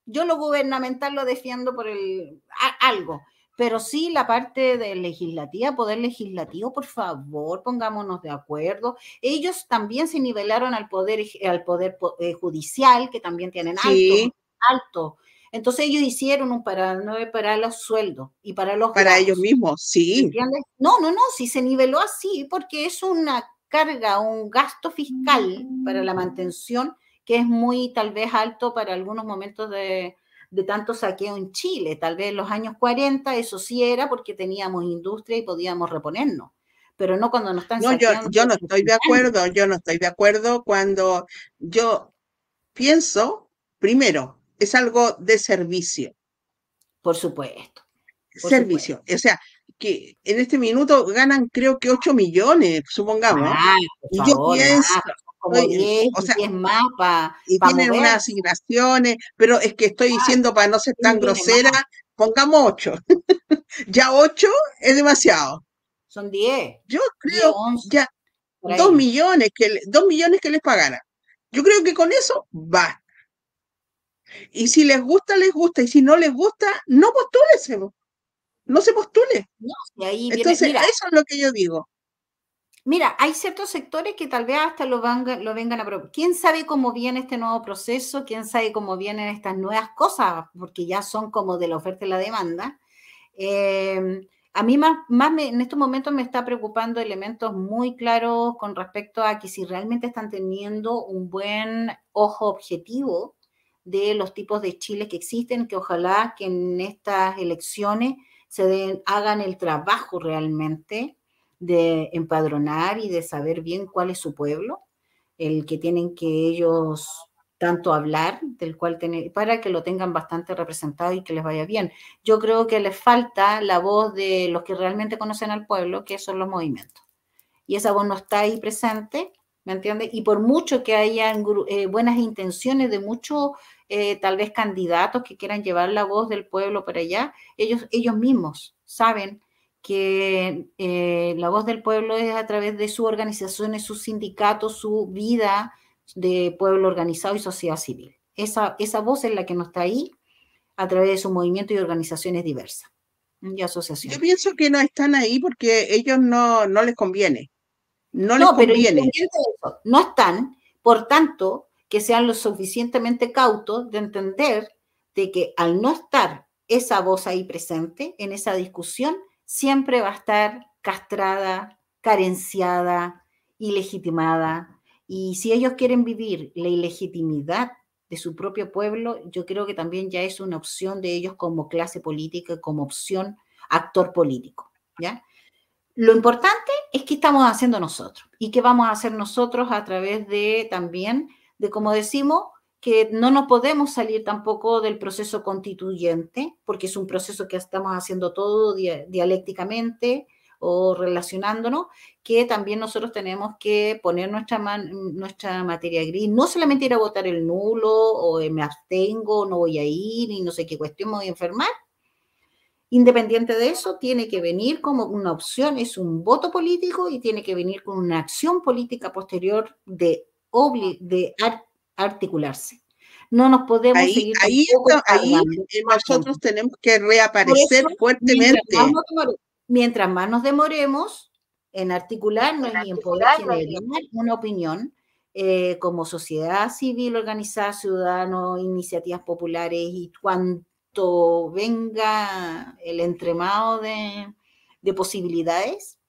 yo lo gubernamental lo defiendo por el algo, pero sí la parte de legislativa, poder legislativo, por favor, pongámonos de acuerdo. Ellos también se nivelaron al poder al poder eh, judicial, que también tienen alto, alto. Entonces ellos hicieron un para, no, para los sueldos y para los para ellos mismos, sí. No, no, no, sí se niveló así porque es una carga un gasto fiscal para la mantención que es muy tal vez alto para algunos momentos de, tanto saqueo en Chile. Tal vez en los años 40 eso sí era porque teníamos industria y podíamos reponernos, pero no cuando nos están No, yo, yo no estoy de acuerdo, yo no estoy de acuerdo cuando yo pienso, primero, es algo de servicio. Por supuesto. servicio. O sea, que en este minuto ganan creo que 8 millones, supongamos. Ah, y yo pienso, como 10, o sea, y tienen unas asignaciones, pero es que estoy diciendo para no ser tan grosera, pongamos 8. ya 8 es demasiado. Son 10. Yo creo ya 2 millones que 2 millones que les pagaran. Yo creo que con eso va. Y si les gusta, les gusta. Y si no les gusta, no postúlesemos no se postule. Entonces, eso es lo que yo digo. Mira, hay ciertos sectores que tal vez hasta lo, lo vengan a probar. ¿Quién sabe cómo viene este nuevo proceso? ¿Quién sabe cómo vienen estas nuevas cosas? Porque ya son como de la oferta y la demanda. Em, a mí más, más en estos momentos me está preocupando elementos muy claros con respecto a que si realmente están teniendo un buen ojo objetivo de los tipos de Chile que existen, que ojalá que en estas elecciones se hagan el trabajo realmente de empadronar y de saber bien cuál es su pueblo, el que tienen que ellos tanto hablar, del cual tener, para que lo tengan bastante representado y que les vaya bien. Yo creo que les falta la voz de los que realmente conocen al pueblo, que son los movimientos. Y esa voz no está ahí presente, ¿me entiendes? Y por mucho que haya eh, buenas intenciones de muchos eh, tal vez candidatos que quieran llevar la voz del pueblo para allá, ellos, ellos mismos saben que eh, la voz del pueblo es a través de sus organizaciones, sus sindicatos, su vida de pueblo organizado y sociedad civil. Esa, esa voz es la que no está ahí a través de su movimiento y organizaciones diversas y asociaciones. Yo pienso que no están ahí porque ellos no, no les conviene. No, les conviene. no están, por tanto, que sean lo suficientemente cautos de entender de que al no estar esa voz ahí presente en esa discusión, siempre va a estar castrada, carenciada, ilegitimada. Y si ellos quieren vivir la ilegitimidad de su propio pueblo, yo creo que también ya es una opción de ellos como clase política, como opción actor político, ¿ya? Lo importante es qué estamos haciendo nosotros y qué vamos a hacer nosotros a través de también, de como decimos, que no nos podemos salir tampoco del proceso constituyente, porque es un proceso que estamos haciendo todo dialécticamente o relacionándonos, que también nosotros tenemos que poner nuestra, nuestra materia gris, no solamente ir a votar el nulo o me abstengo, no voy a ir y no sé qué cuestión me voy a enfermar. Independiente de eso, tiene que venir como una opción, es un voto político y tiene que venir con una acción política posterior de, de articularse. No nos podemos ahí, seguir. Ahí, ahí nosotros tenemos que reaparecer fuertemente. Mientras más, nos demoremos en articularnos y en poder generar una opinión, eh, como sociedad civil organizada, ciudadanos, iniciativas populares y cuanto venga el entremado de, de posibilidades,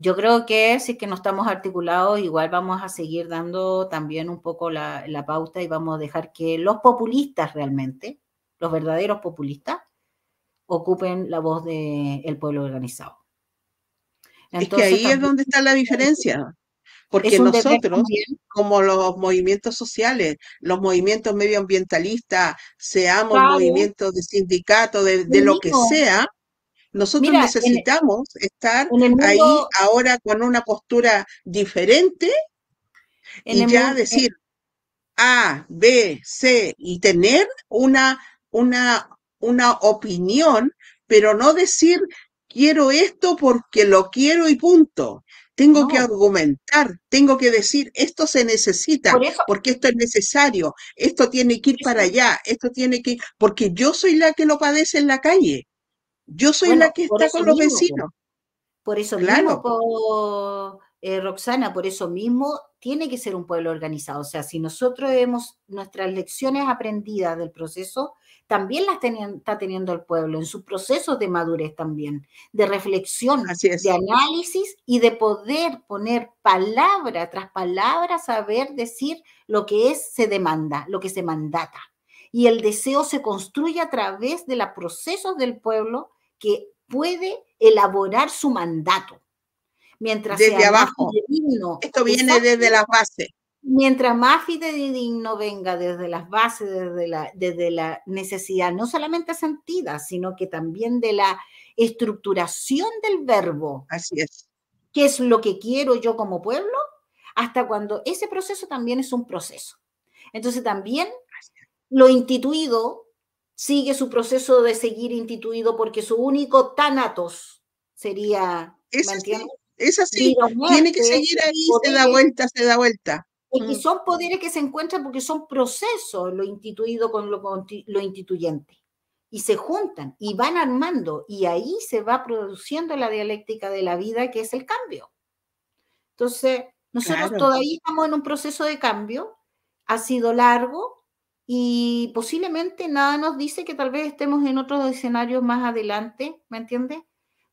yo creo que si es que no estamos articulados, igual vamos a seguir dando también un poco la, pauta y vamos a dejar que los populistas realmente, los verdaderos populistas, ocupen la voz del pueblo organizado. es que ahí es donde está la diferencia. Porque nosotros, como los movimientos sociales, los movimientos medioambientalistas, seamos movimientos de sindicato, de, lo que sea, nosotros necesitamos estar ahí ahora con una postura diferente y ya decir A, B, C y tener una, una, una opinión, pero no decir quiero esto porque lo quiero y punto. Tengo que argumentar, tengo que decir, esto se necesita, porque esto es necesario, esto tiene que ir para allá, esto tiene que ir, porque yo soy la que lo padece en la calle. Yo soy la que está con los vecinos. Por eso mismo, eh, Roxana, por eso mismo tiene que ser un pueblo organizado. O sea, si nosotros vemos nuestras lecciones aprendidas del proceso, también las está teniendo el pueblo en sus procesos de madurez también, de reflexión, de análisis y de poder poner palabra tras palabra, saber decir lo que es, se demanda, lo que se mandata. Y el deseo se construye a través de los procesos del pueblo que puede elaborar su mandato. Mientras desde abajo. Esto viene desde la base. Mientras más fidedigno venga desde las bases, desde la, desde la necesidad, no solamente sentida, sino que también de la estructuración del verbo. Así es. ¿Qué es lo que quiero yo como pueblo? Hasta cuando ese proceso también es un proceso. Entonces también lo instituido sigue su proceso de seguir instituido porque su único tánatos sería, es así, es así. tiene que seguir ahí, se da vuelta, se da vuelta. Y mm. son poderes que se encuentran porque son procesos lo instituido con lo, lo instituyente. Y se juntan y van armando y ahí se va produciendo la dialéctica de la vida que es el cambio. Entonces, nosotros todavía estamos en un proceso de cambio, ha sido largo, y posiblemente nada nos dice que tal vez estemos en otros escenarios más adelante, ¿me entiendes?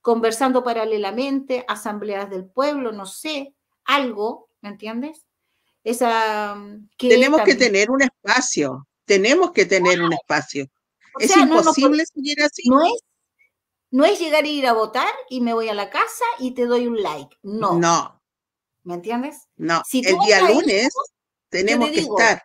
Conversando paralelamente, asambleas del pueblo, no sé, algo, ¿me entiendes? Esa, mm, tenemos que tener un espacio, tenemos que tener un espacio. es imposible seguir así. No es, no es llegar a ir a votar y me voy a la casa y te doy un like. No. No. ¿Me entiendes? No. el día lunes tenemos que estar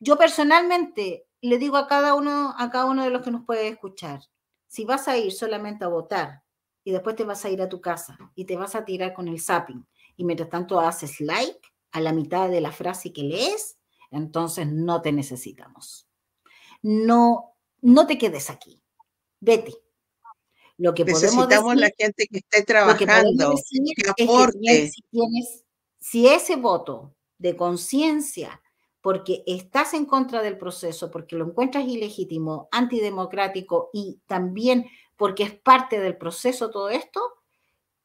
yo personalmente le digo a cada uno, a cada uno de los que nos puede escuchar, si vas a ir solamente a votar y después te vas a ir a tu casa y te vas a tirar con el zapping y mientras tanto haces like a la mitad de la frase que lees, entonces no te necesitamos. No, no te quedes aquí. Vete. Lo que Necesitamos la gente que esté trabajando, que, aporte. si ese voto de conciencia porque estás en contra del proceso, porque lo encuentras ilegítimo, antidemocrático y también porque es parte del proceso todo esto,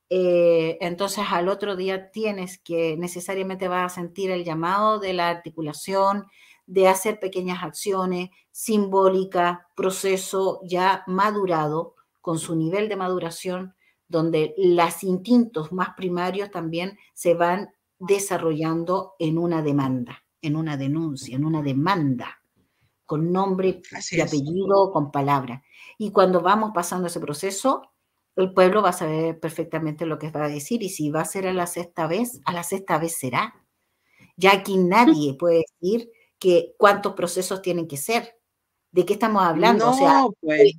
eh, entonces al otro día tienes que necesariamente vas a sentir el llamado de la articulación, de hacer pequeñas acciones, simbólica, proceso ya madurado, con su nivel de maduración, donde los instintos más primarios también se van desarrollando en una demanda en una denuncia, en una demanda, con nombre y apellido, con palabra. Y cuando vamos pasando ese proceso, el pueblo va a saber perfectamente lo que va a decir y si va a ser a la sexta vez, a la sexta vez será. Ya aquí nadie puede decir que cuántos procesos tienen que ser. ¿De qué estamos hablando? o sea, pues.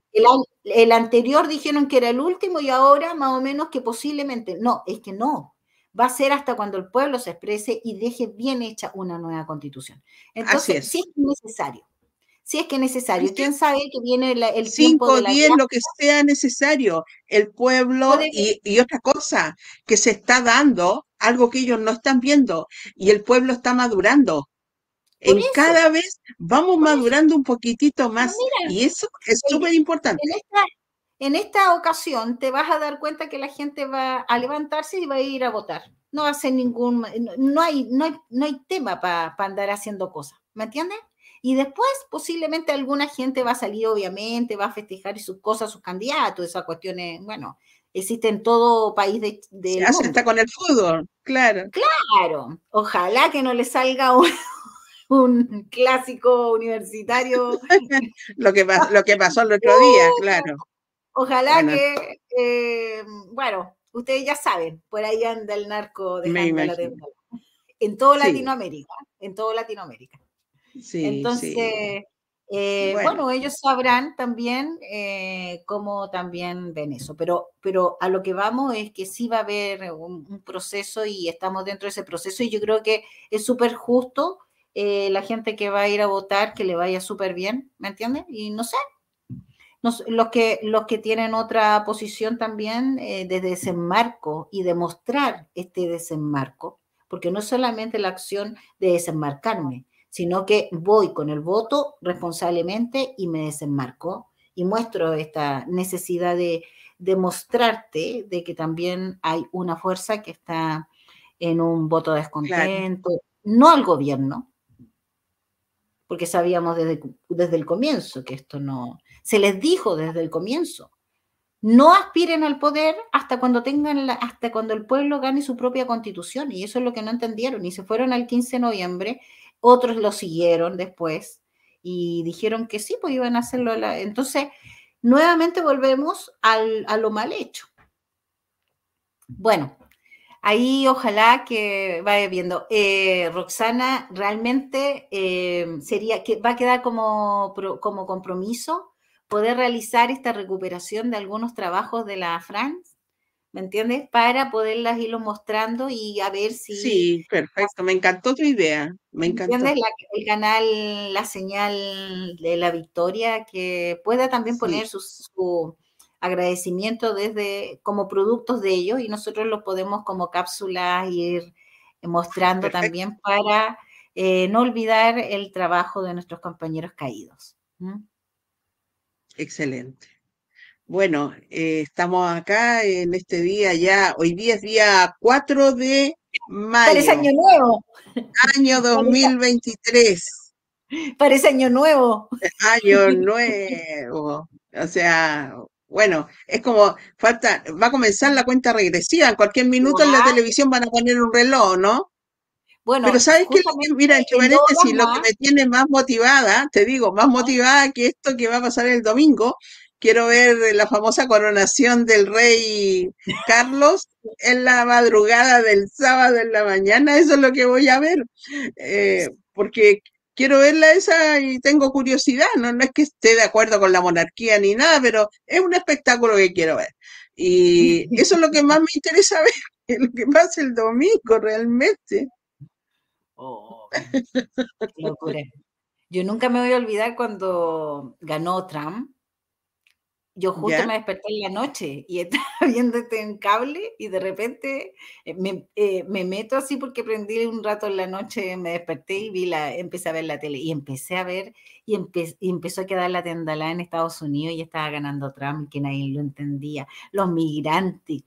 el, anterior dijeron que era el último y ahora más o menos que posiblemente. No, es que no. Va a ser hasta cuando el pueblo se exprese y deje bien hecha una nueva constitución. Entonces, sí es necesario si es que es necesario. ¿Quién sabe que viene el tiempo de la 10, lo que sea necesario. El pueblo y, otra cosa, que se está dando algo que ellos no están viendo y el pueblo está madurando. en cada vez vamos madurando un poquitito más y eso es súper importante. En esta, ocasión te vas a dar cuenta que la gente va a levantarse y va a ir a votar. No hace ningún, no hay, no hay, no hay tema para andar haciendo cosas. ¿Me entiendes? Y después posiblemente alguna gente va a salir, obviamente, va a festejar sus cosas, sus candidatos, esas cuestiones, bueno, existe en todo país de, de Se está con el fútbol, claro. Claro, ojalá que no le salga un, clásico universitario. lo, que, lo que pasó el otro día, claro. Ojalá que, eh, bueno, ustedes ya saben, por ahí anda el narco de la En todo Latinoamérica, en todo Latinoamérica. Entonces, eh, bueno. ellos sabrán también eh, cómo también ven eso, pero, pero a lo que vamos es que sí va a haber un, proceso y estamos dentro de ese proceso y yo creo que es súper justo eh, la gente que va a ir a votar que le vaya súper bien, ¿me entiendes? Y no sé, los, que, los que tienen otra posición también de desenmarco y demostrar este desenmarco, porque no es solamente la acción de desenmarcarme, sino que voy con el voto responsablemente y me desenmarco y muestro esta necesidad de demostrarte de que también hay una fuerza que está en un voto de descontento, no al gobierno, porque sabíamos desde, desde el comienzo que esto no, se les dijo desde el comienzo, no aspiren al poder hasta cuando tengan hasta cuando el pueblo gane su propia constitución y eso es lo que no entendieron y se fueron al 15 de noviembre otros lo siguieron después y dijeron que sí, pues iban a hacerlo. Entonces, nuevamente volvemos a lo mal hecho. Bueno, ahí ojalá que vaya viendo. Eh, Roxana, realmente eh, sería que va a quedar como, como compromiso poder realizar esta recuperación de algunos trabajos de la France ¿me entiendes? Para poderlas irlo mostrando y a ver si... Sí, perfecto, me encantó tu idea, me encantó. ¿Entiendes? el canal La Señal de la Victoria, que pueda también poner su, agradecimiento desde como productos de ellos y nosotros lo podemos como cápsulas ir mostrando también para eh, no olvidar el trabajo de nuestros compañeros caídos. Excelente. Bueno, eh, estamos acá en este día ya, hoy día es día 4 de mayo. Parece año nuevo. Año 2023. Parece año nuevo. Año nuevo. O sea, bueno, es como falta, va a comenzar la cuenta regresiva. En cualquier minuto en la televisión van a poner un reloj, ¿no? Bueno, pero sabes que, mira, entre paréntesis, lo que me tiene más motivada, te digo, más motivada que esto que va a pasar el domingo, quiero ver la famosa coronación del rey Carlos en la madrugada del sábado en la mañana, eso es lo que voy a ver, eh, porque quiero verla esa y tengo curiosidad, ¿no? no es que esté de acuerdo con la monarquía ni nada, pero es un espectáculo que quiero ver. Y eso es lo que más me interesa ver, lo que pasa el domingo realmente. Oh, Yo nunca me voy a olvidar cuando ganó Trump yo justo me desperté en la noche y estaba viendo este en cable y de repente eh, me, eh, me, meto así porque prendí un rato en la noche, me desperté y vi la, empecé a ver la tele y empecé a ver y, empezó a quedar la tendalada en Estados Unidos y estaba ganando Trump que nadie lo entendía. Los migrantes,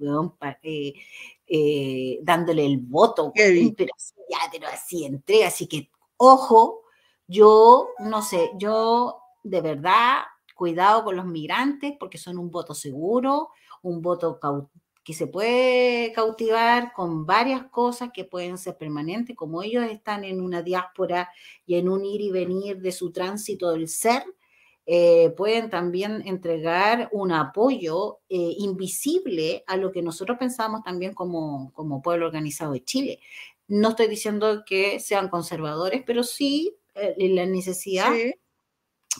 eh, dándole el voto, pero así, ya, pero así entré, así que ojo, yo no sé, yo de verdad cuidado con los migrantes porque son un voto seguro, un voto que se puede cautivar con varias cosas que pueden ser permanentes, como ellos están en una diáspora y en un ir y venir de su tránsito del ser, eh, pueden también entregar un apoyo eh, invisible a lo que nosotros pensamos también como, como pueblo organizado de Chile. No estoy diciendo que sean conservadores, pero sí eh, la necesidad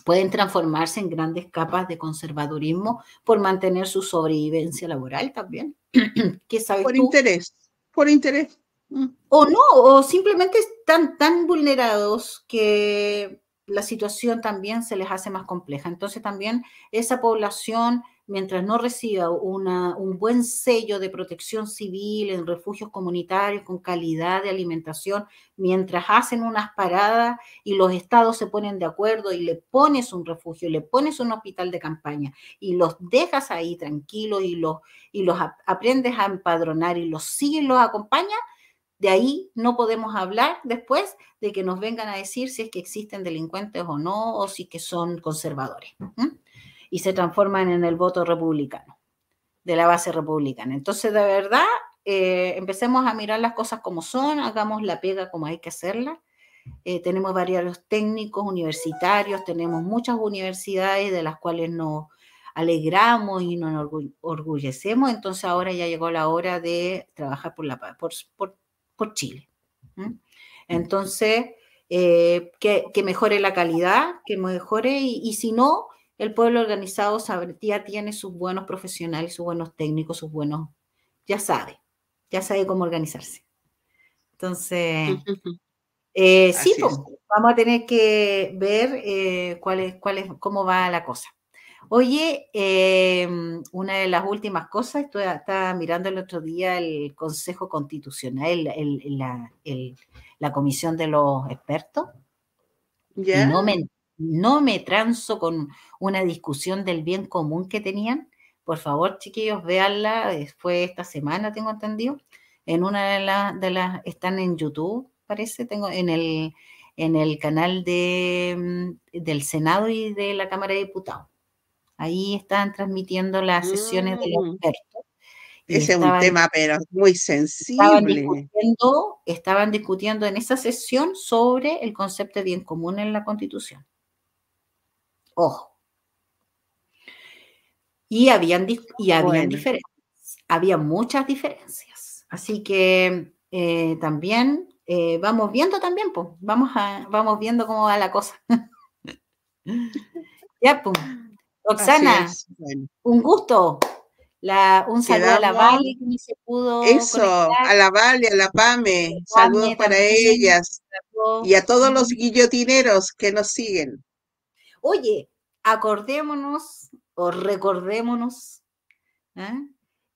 pueden transformarse en grandes capas de conservadurismo por mantener su sobrevivencia laboral también. ¿Qué sabes por interés, por interés. Mm. O no, o simplemente están tan vulnerados que la situación también se les hace más compleja. Entonces también esa población mientras no reciba un buen sello de protección civil en refugios comunitarios con calidad de alimentación, mientras hacen unas paradas y los estados se ponen de acuerdo y le pones un refugio, le pones un hospital de campaña y los dejas ahí tranquilos y los, y los aprendes a empadronar y los sigues, los acompañas, de ahí no podemos hablar después de que nos vengan a decir si es que existen delincuentes o no, o si que son conservadores y se transforman en el voto republicano, de la base republicana. Entonces, de verdad, eh, empecemos a mirar las cosas como son, hagamos la pega como hay que hacerla. Eh, tenemos varios técnicos universitarios, tenemos muchas universidades de las cuales nos alegramos y nos orgullecemos, entonces ahora ya llegó la hora de trabajar por, la, por, por, Chile. Entonces, eh, que, mejore la calidad, que mejore, y si no, el pueblo organizado ya tiene sus buenos profesionales, sus buenos técnicos, sus buenos, ya sabe, ya sabe cómo organizarse. Entonces, eh, sí, vamos a tener que ver eh, cuál es, cuál es, cómo va la cosa. Oye, em, una de las últimas cosas, estaba mirando el otro día el Consejo Constitucional, la, comisión de los expertos, ¿Ya? no me no me transo con una discusión del bien común que tenían. Por favor, chiquillos, véanla. Fue esta semana, tengo entendido. En una de las, de las están en YouTube, parece, tengo en el, en el canal de, mm, del Senado y de la Cámara de Diputados. Ahí están transmitiendo las sesiones de los mm. expertos. Ese es un tema, pero muy sensible. Estaban discutiendo, estaban discutiendo en esa sesión sobre el concepto de bien común en la Constitución. Ojo. Y habían, y habían diferencias, había muchas diferencias. Así que eh, también eh, vamos viendo también, pues, vamos, a, vamos viendo cómo va la cosa. ya, pues. Roxana, un gusto. La, un saludo a la Vale que se pudo. Eso, a la Vale, a la Pame, saludos para ellas y a todos los guillotineros que nos siguen. Oye, acordémonos o recordémonos,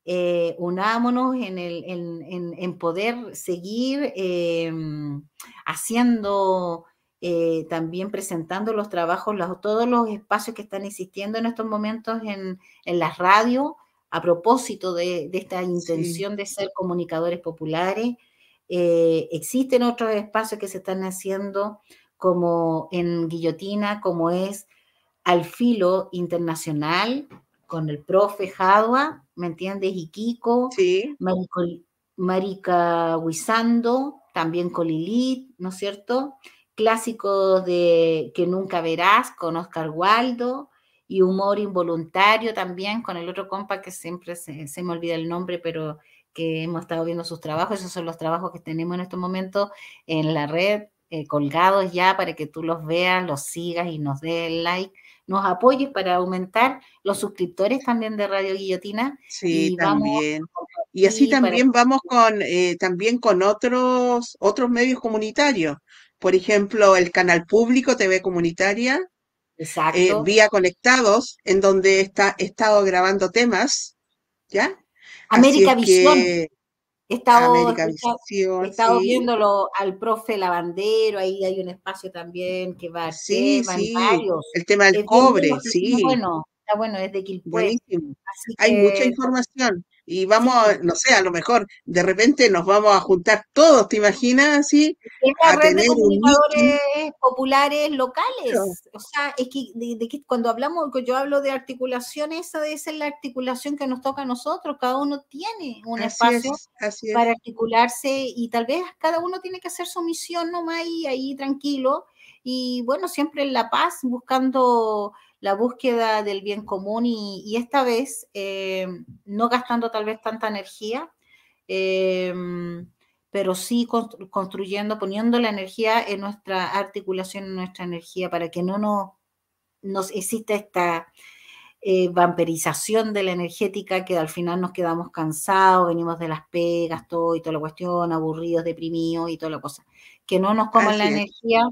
eh, unámonos en, el, en, poder seguir em, haciendo, eh, también presentando los trabajos, todos los espacios que están existiendo en estos momentos en, las radios, a propósito de, esta intención de ser comunicadores populares. Eh, existen otros espacios que se están haciendo como en Guillotina, como es al filo internacional con el profe Jadua, ¿me entiendes? Y Kiko, sí. Marica Huizando, también con Lilith, ¿no es cierto? Clásicos de Que Nunca Verás con Oscar Waldo y Humor Involuntario también con el otro compa que siempre se, se me olvida el nombre, pero que hemos estado viendo sus trabajos. Esos son los trabajos que tenemos en estos momentos en la red eh, colgados ya para que tú los veas, los sigas y nos des el like, nos apoyes para aumentar los suscriptores también de Radio Guillotina. Sí, también. Y así también vamos con eh, también con otros otros medios comunitarios. Por ejemplo, el canal público TV Comunitaria, eh, Exacto. vía Conectados, en donde está, he estado grabando temas, ¿ya? América Visión. He estado, viéndolo al profe Lavandero, ahí hay un espacio también que va sí, sí, varios. El tema del cobre, sí. bueno, está bueno, es de Quilpué. Hay mucha información. Y vamos, no sé, a lo mejor de repente nos vamos a juntar todos, ¿te imaginas? Así, a red de comunicadores populares locales. O sea, es que, de, que cuando hablamos, yo hablo de articulación, esa debe ser la articulación que nos toca a nosotros. Cada uno tiene un espacio para articularse y tal vez cada uno tiene que hacer su misión nomás y ahí tranquilo. Y bueno, siempre en la paz, buscando la búsqueda del bien común y, esta vez eh, no gastando tal vez tanta energía, eh, pero sí construyendo, poniendo la energía en nuestra articulación, en nuestra energía, para que no nos, nos exista esta eh, vampirización de la energética que al final nos quedamos cansados, venimos de las pegas, todo y toda la cuestión, aburridos, deprimidos y toda la cosa. Que no nos coman la energía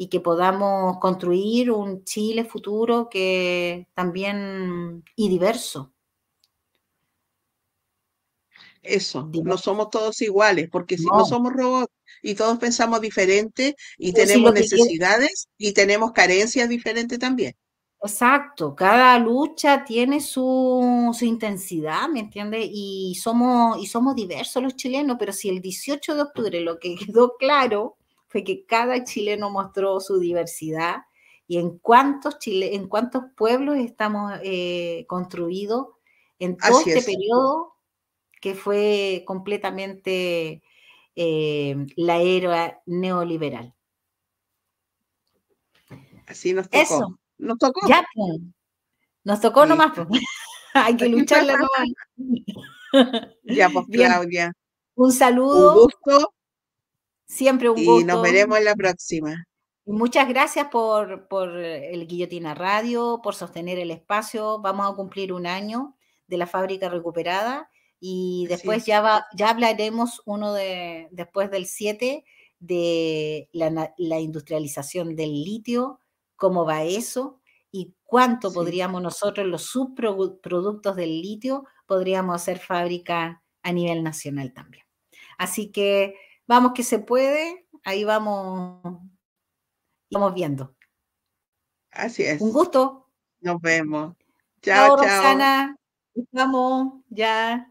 y que podamos construir un Chile futuro que también y diverso. Eso, no somos todos iguales, porque si no, somos robots y todos pensamos diferente y tenemos necesidades y tenemos carencias diferentes también. Exacto, cada lucha tiene su, su intensidad, ¿me entiendes? Y somos, y somos diversos los chilenos, pero si el 18 de octubre lo que quedó claro fue que cada chileno mostró su diversidad y en cuántos, Chile, en cuántos pueblos estamos eh, construidos en todo este periodo que fue completamente eh, la era neoliberal. Así nos tocó. Eso. Nos tocó. Ya, pues. nos tocó nomás. Pues. Hay que lucharla nomás. ya, pues, Claudia. Un saludo. Un gusto. Siempre un gusto. Y nos veremos en la próxima. Muchas gracias por, el Guillotina Radio, por sostener el espacio. Vamos a cumplir un año de la fábrica recuperada y después ya, va, ya hablaremos uno de, después del 7 de la, industrialización del litio, cómo va eso y cuánto podríamos nosotros, los subproductos del litio, podríamos hacer fábrica a nivel nacional también. Así que Vamos que se puede, ahí vamos, vamos viendo. Así es. Un gusto. Nos vemos. Chao, chao. Vamos, ya.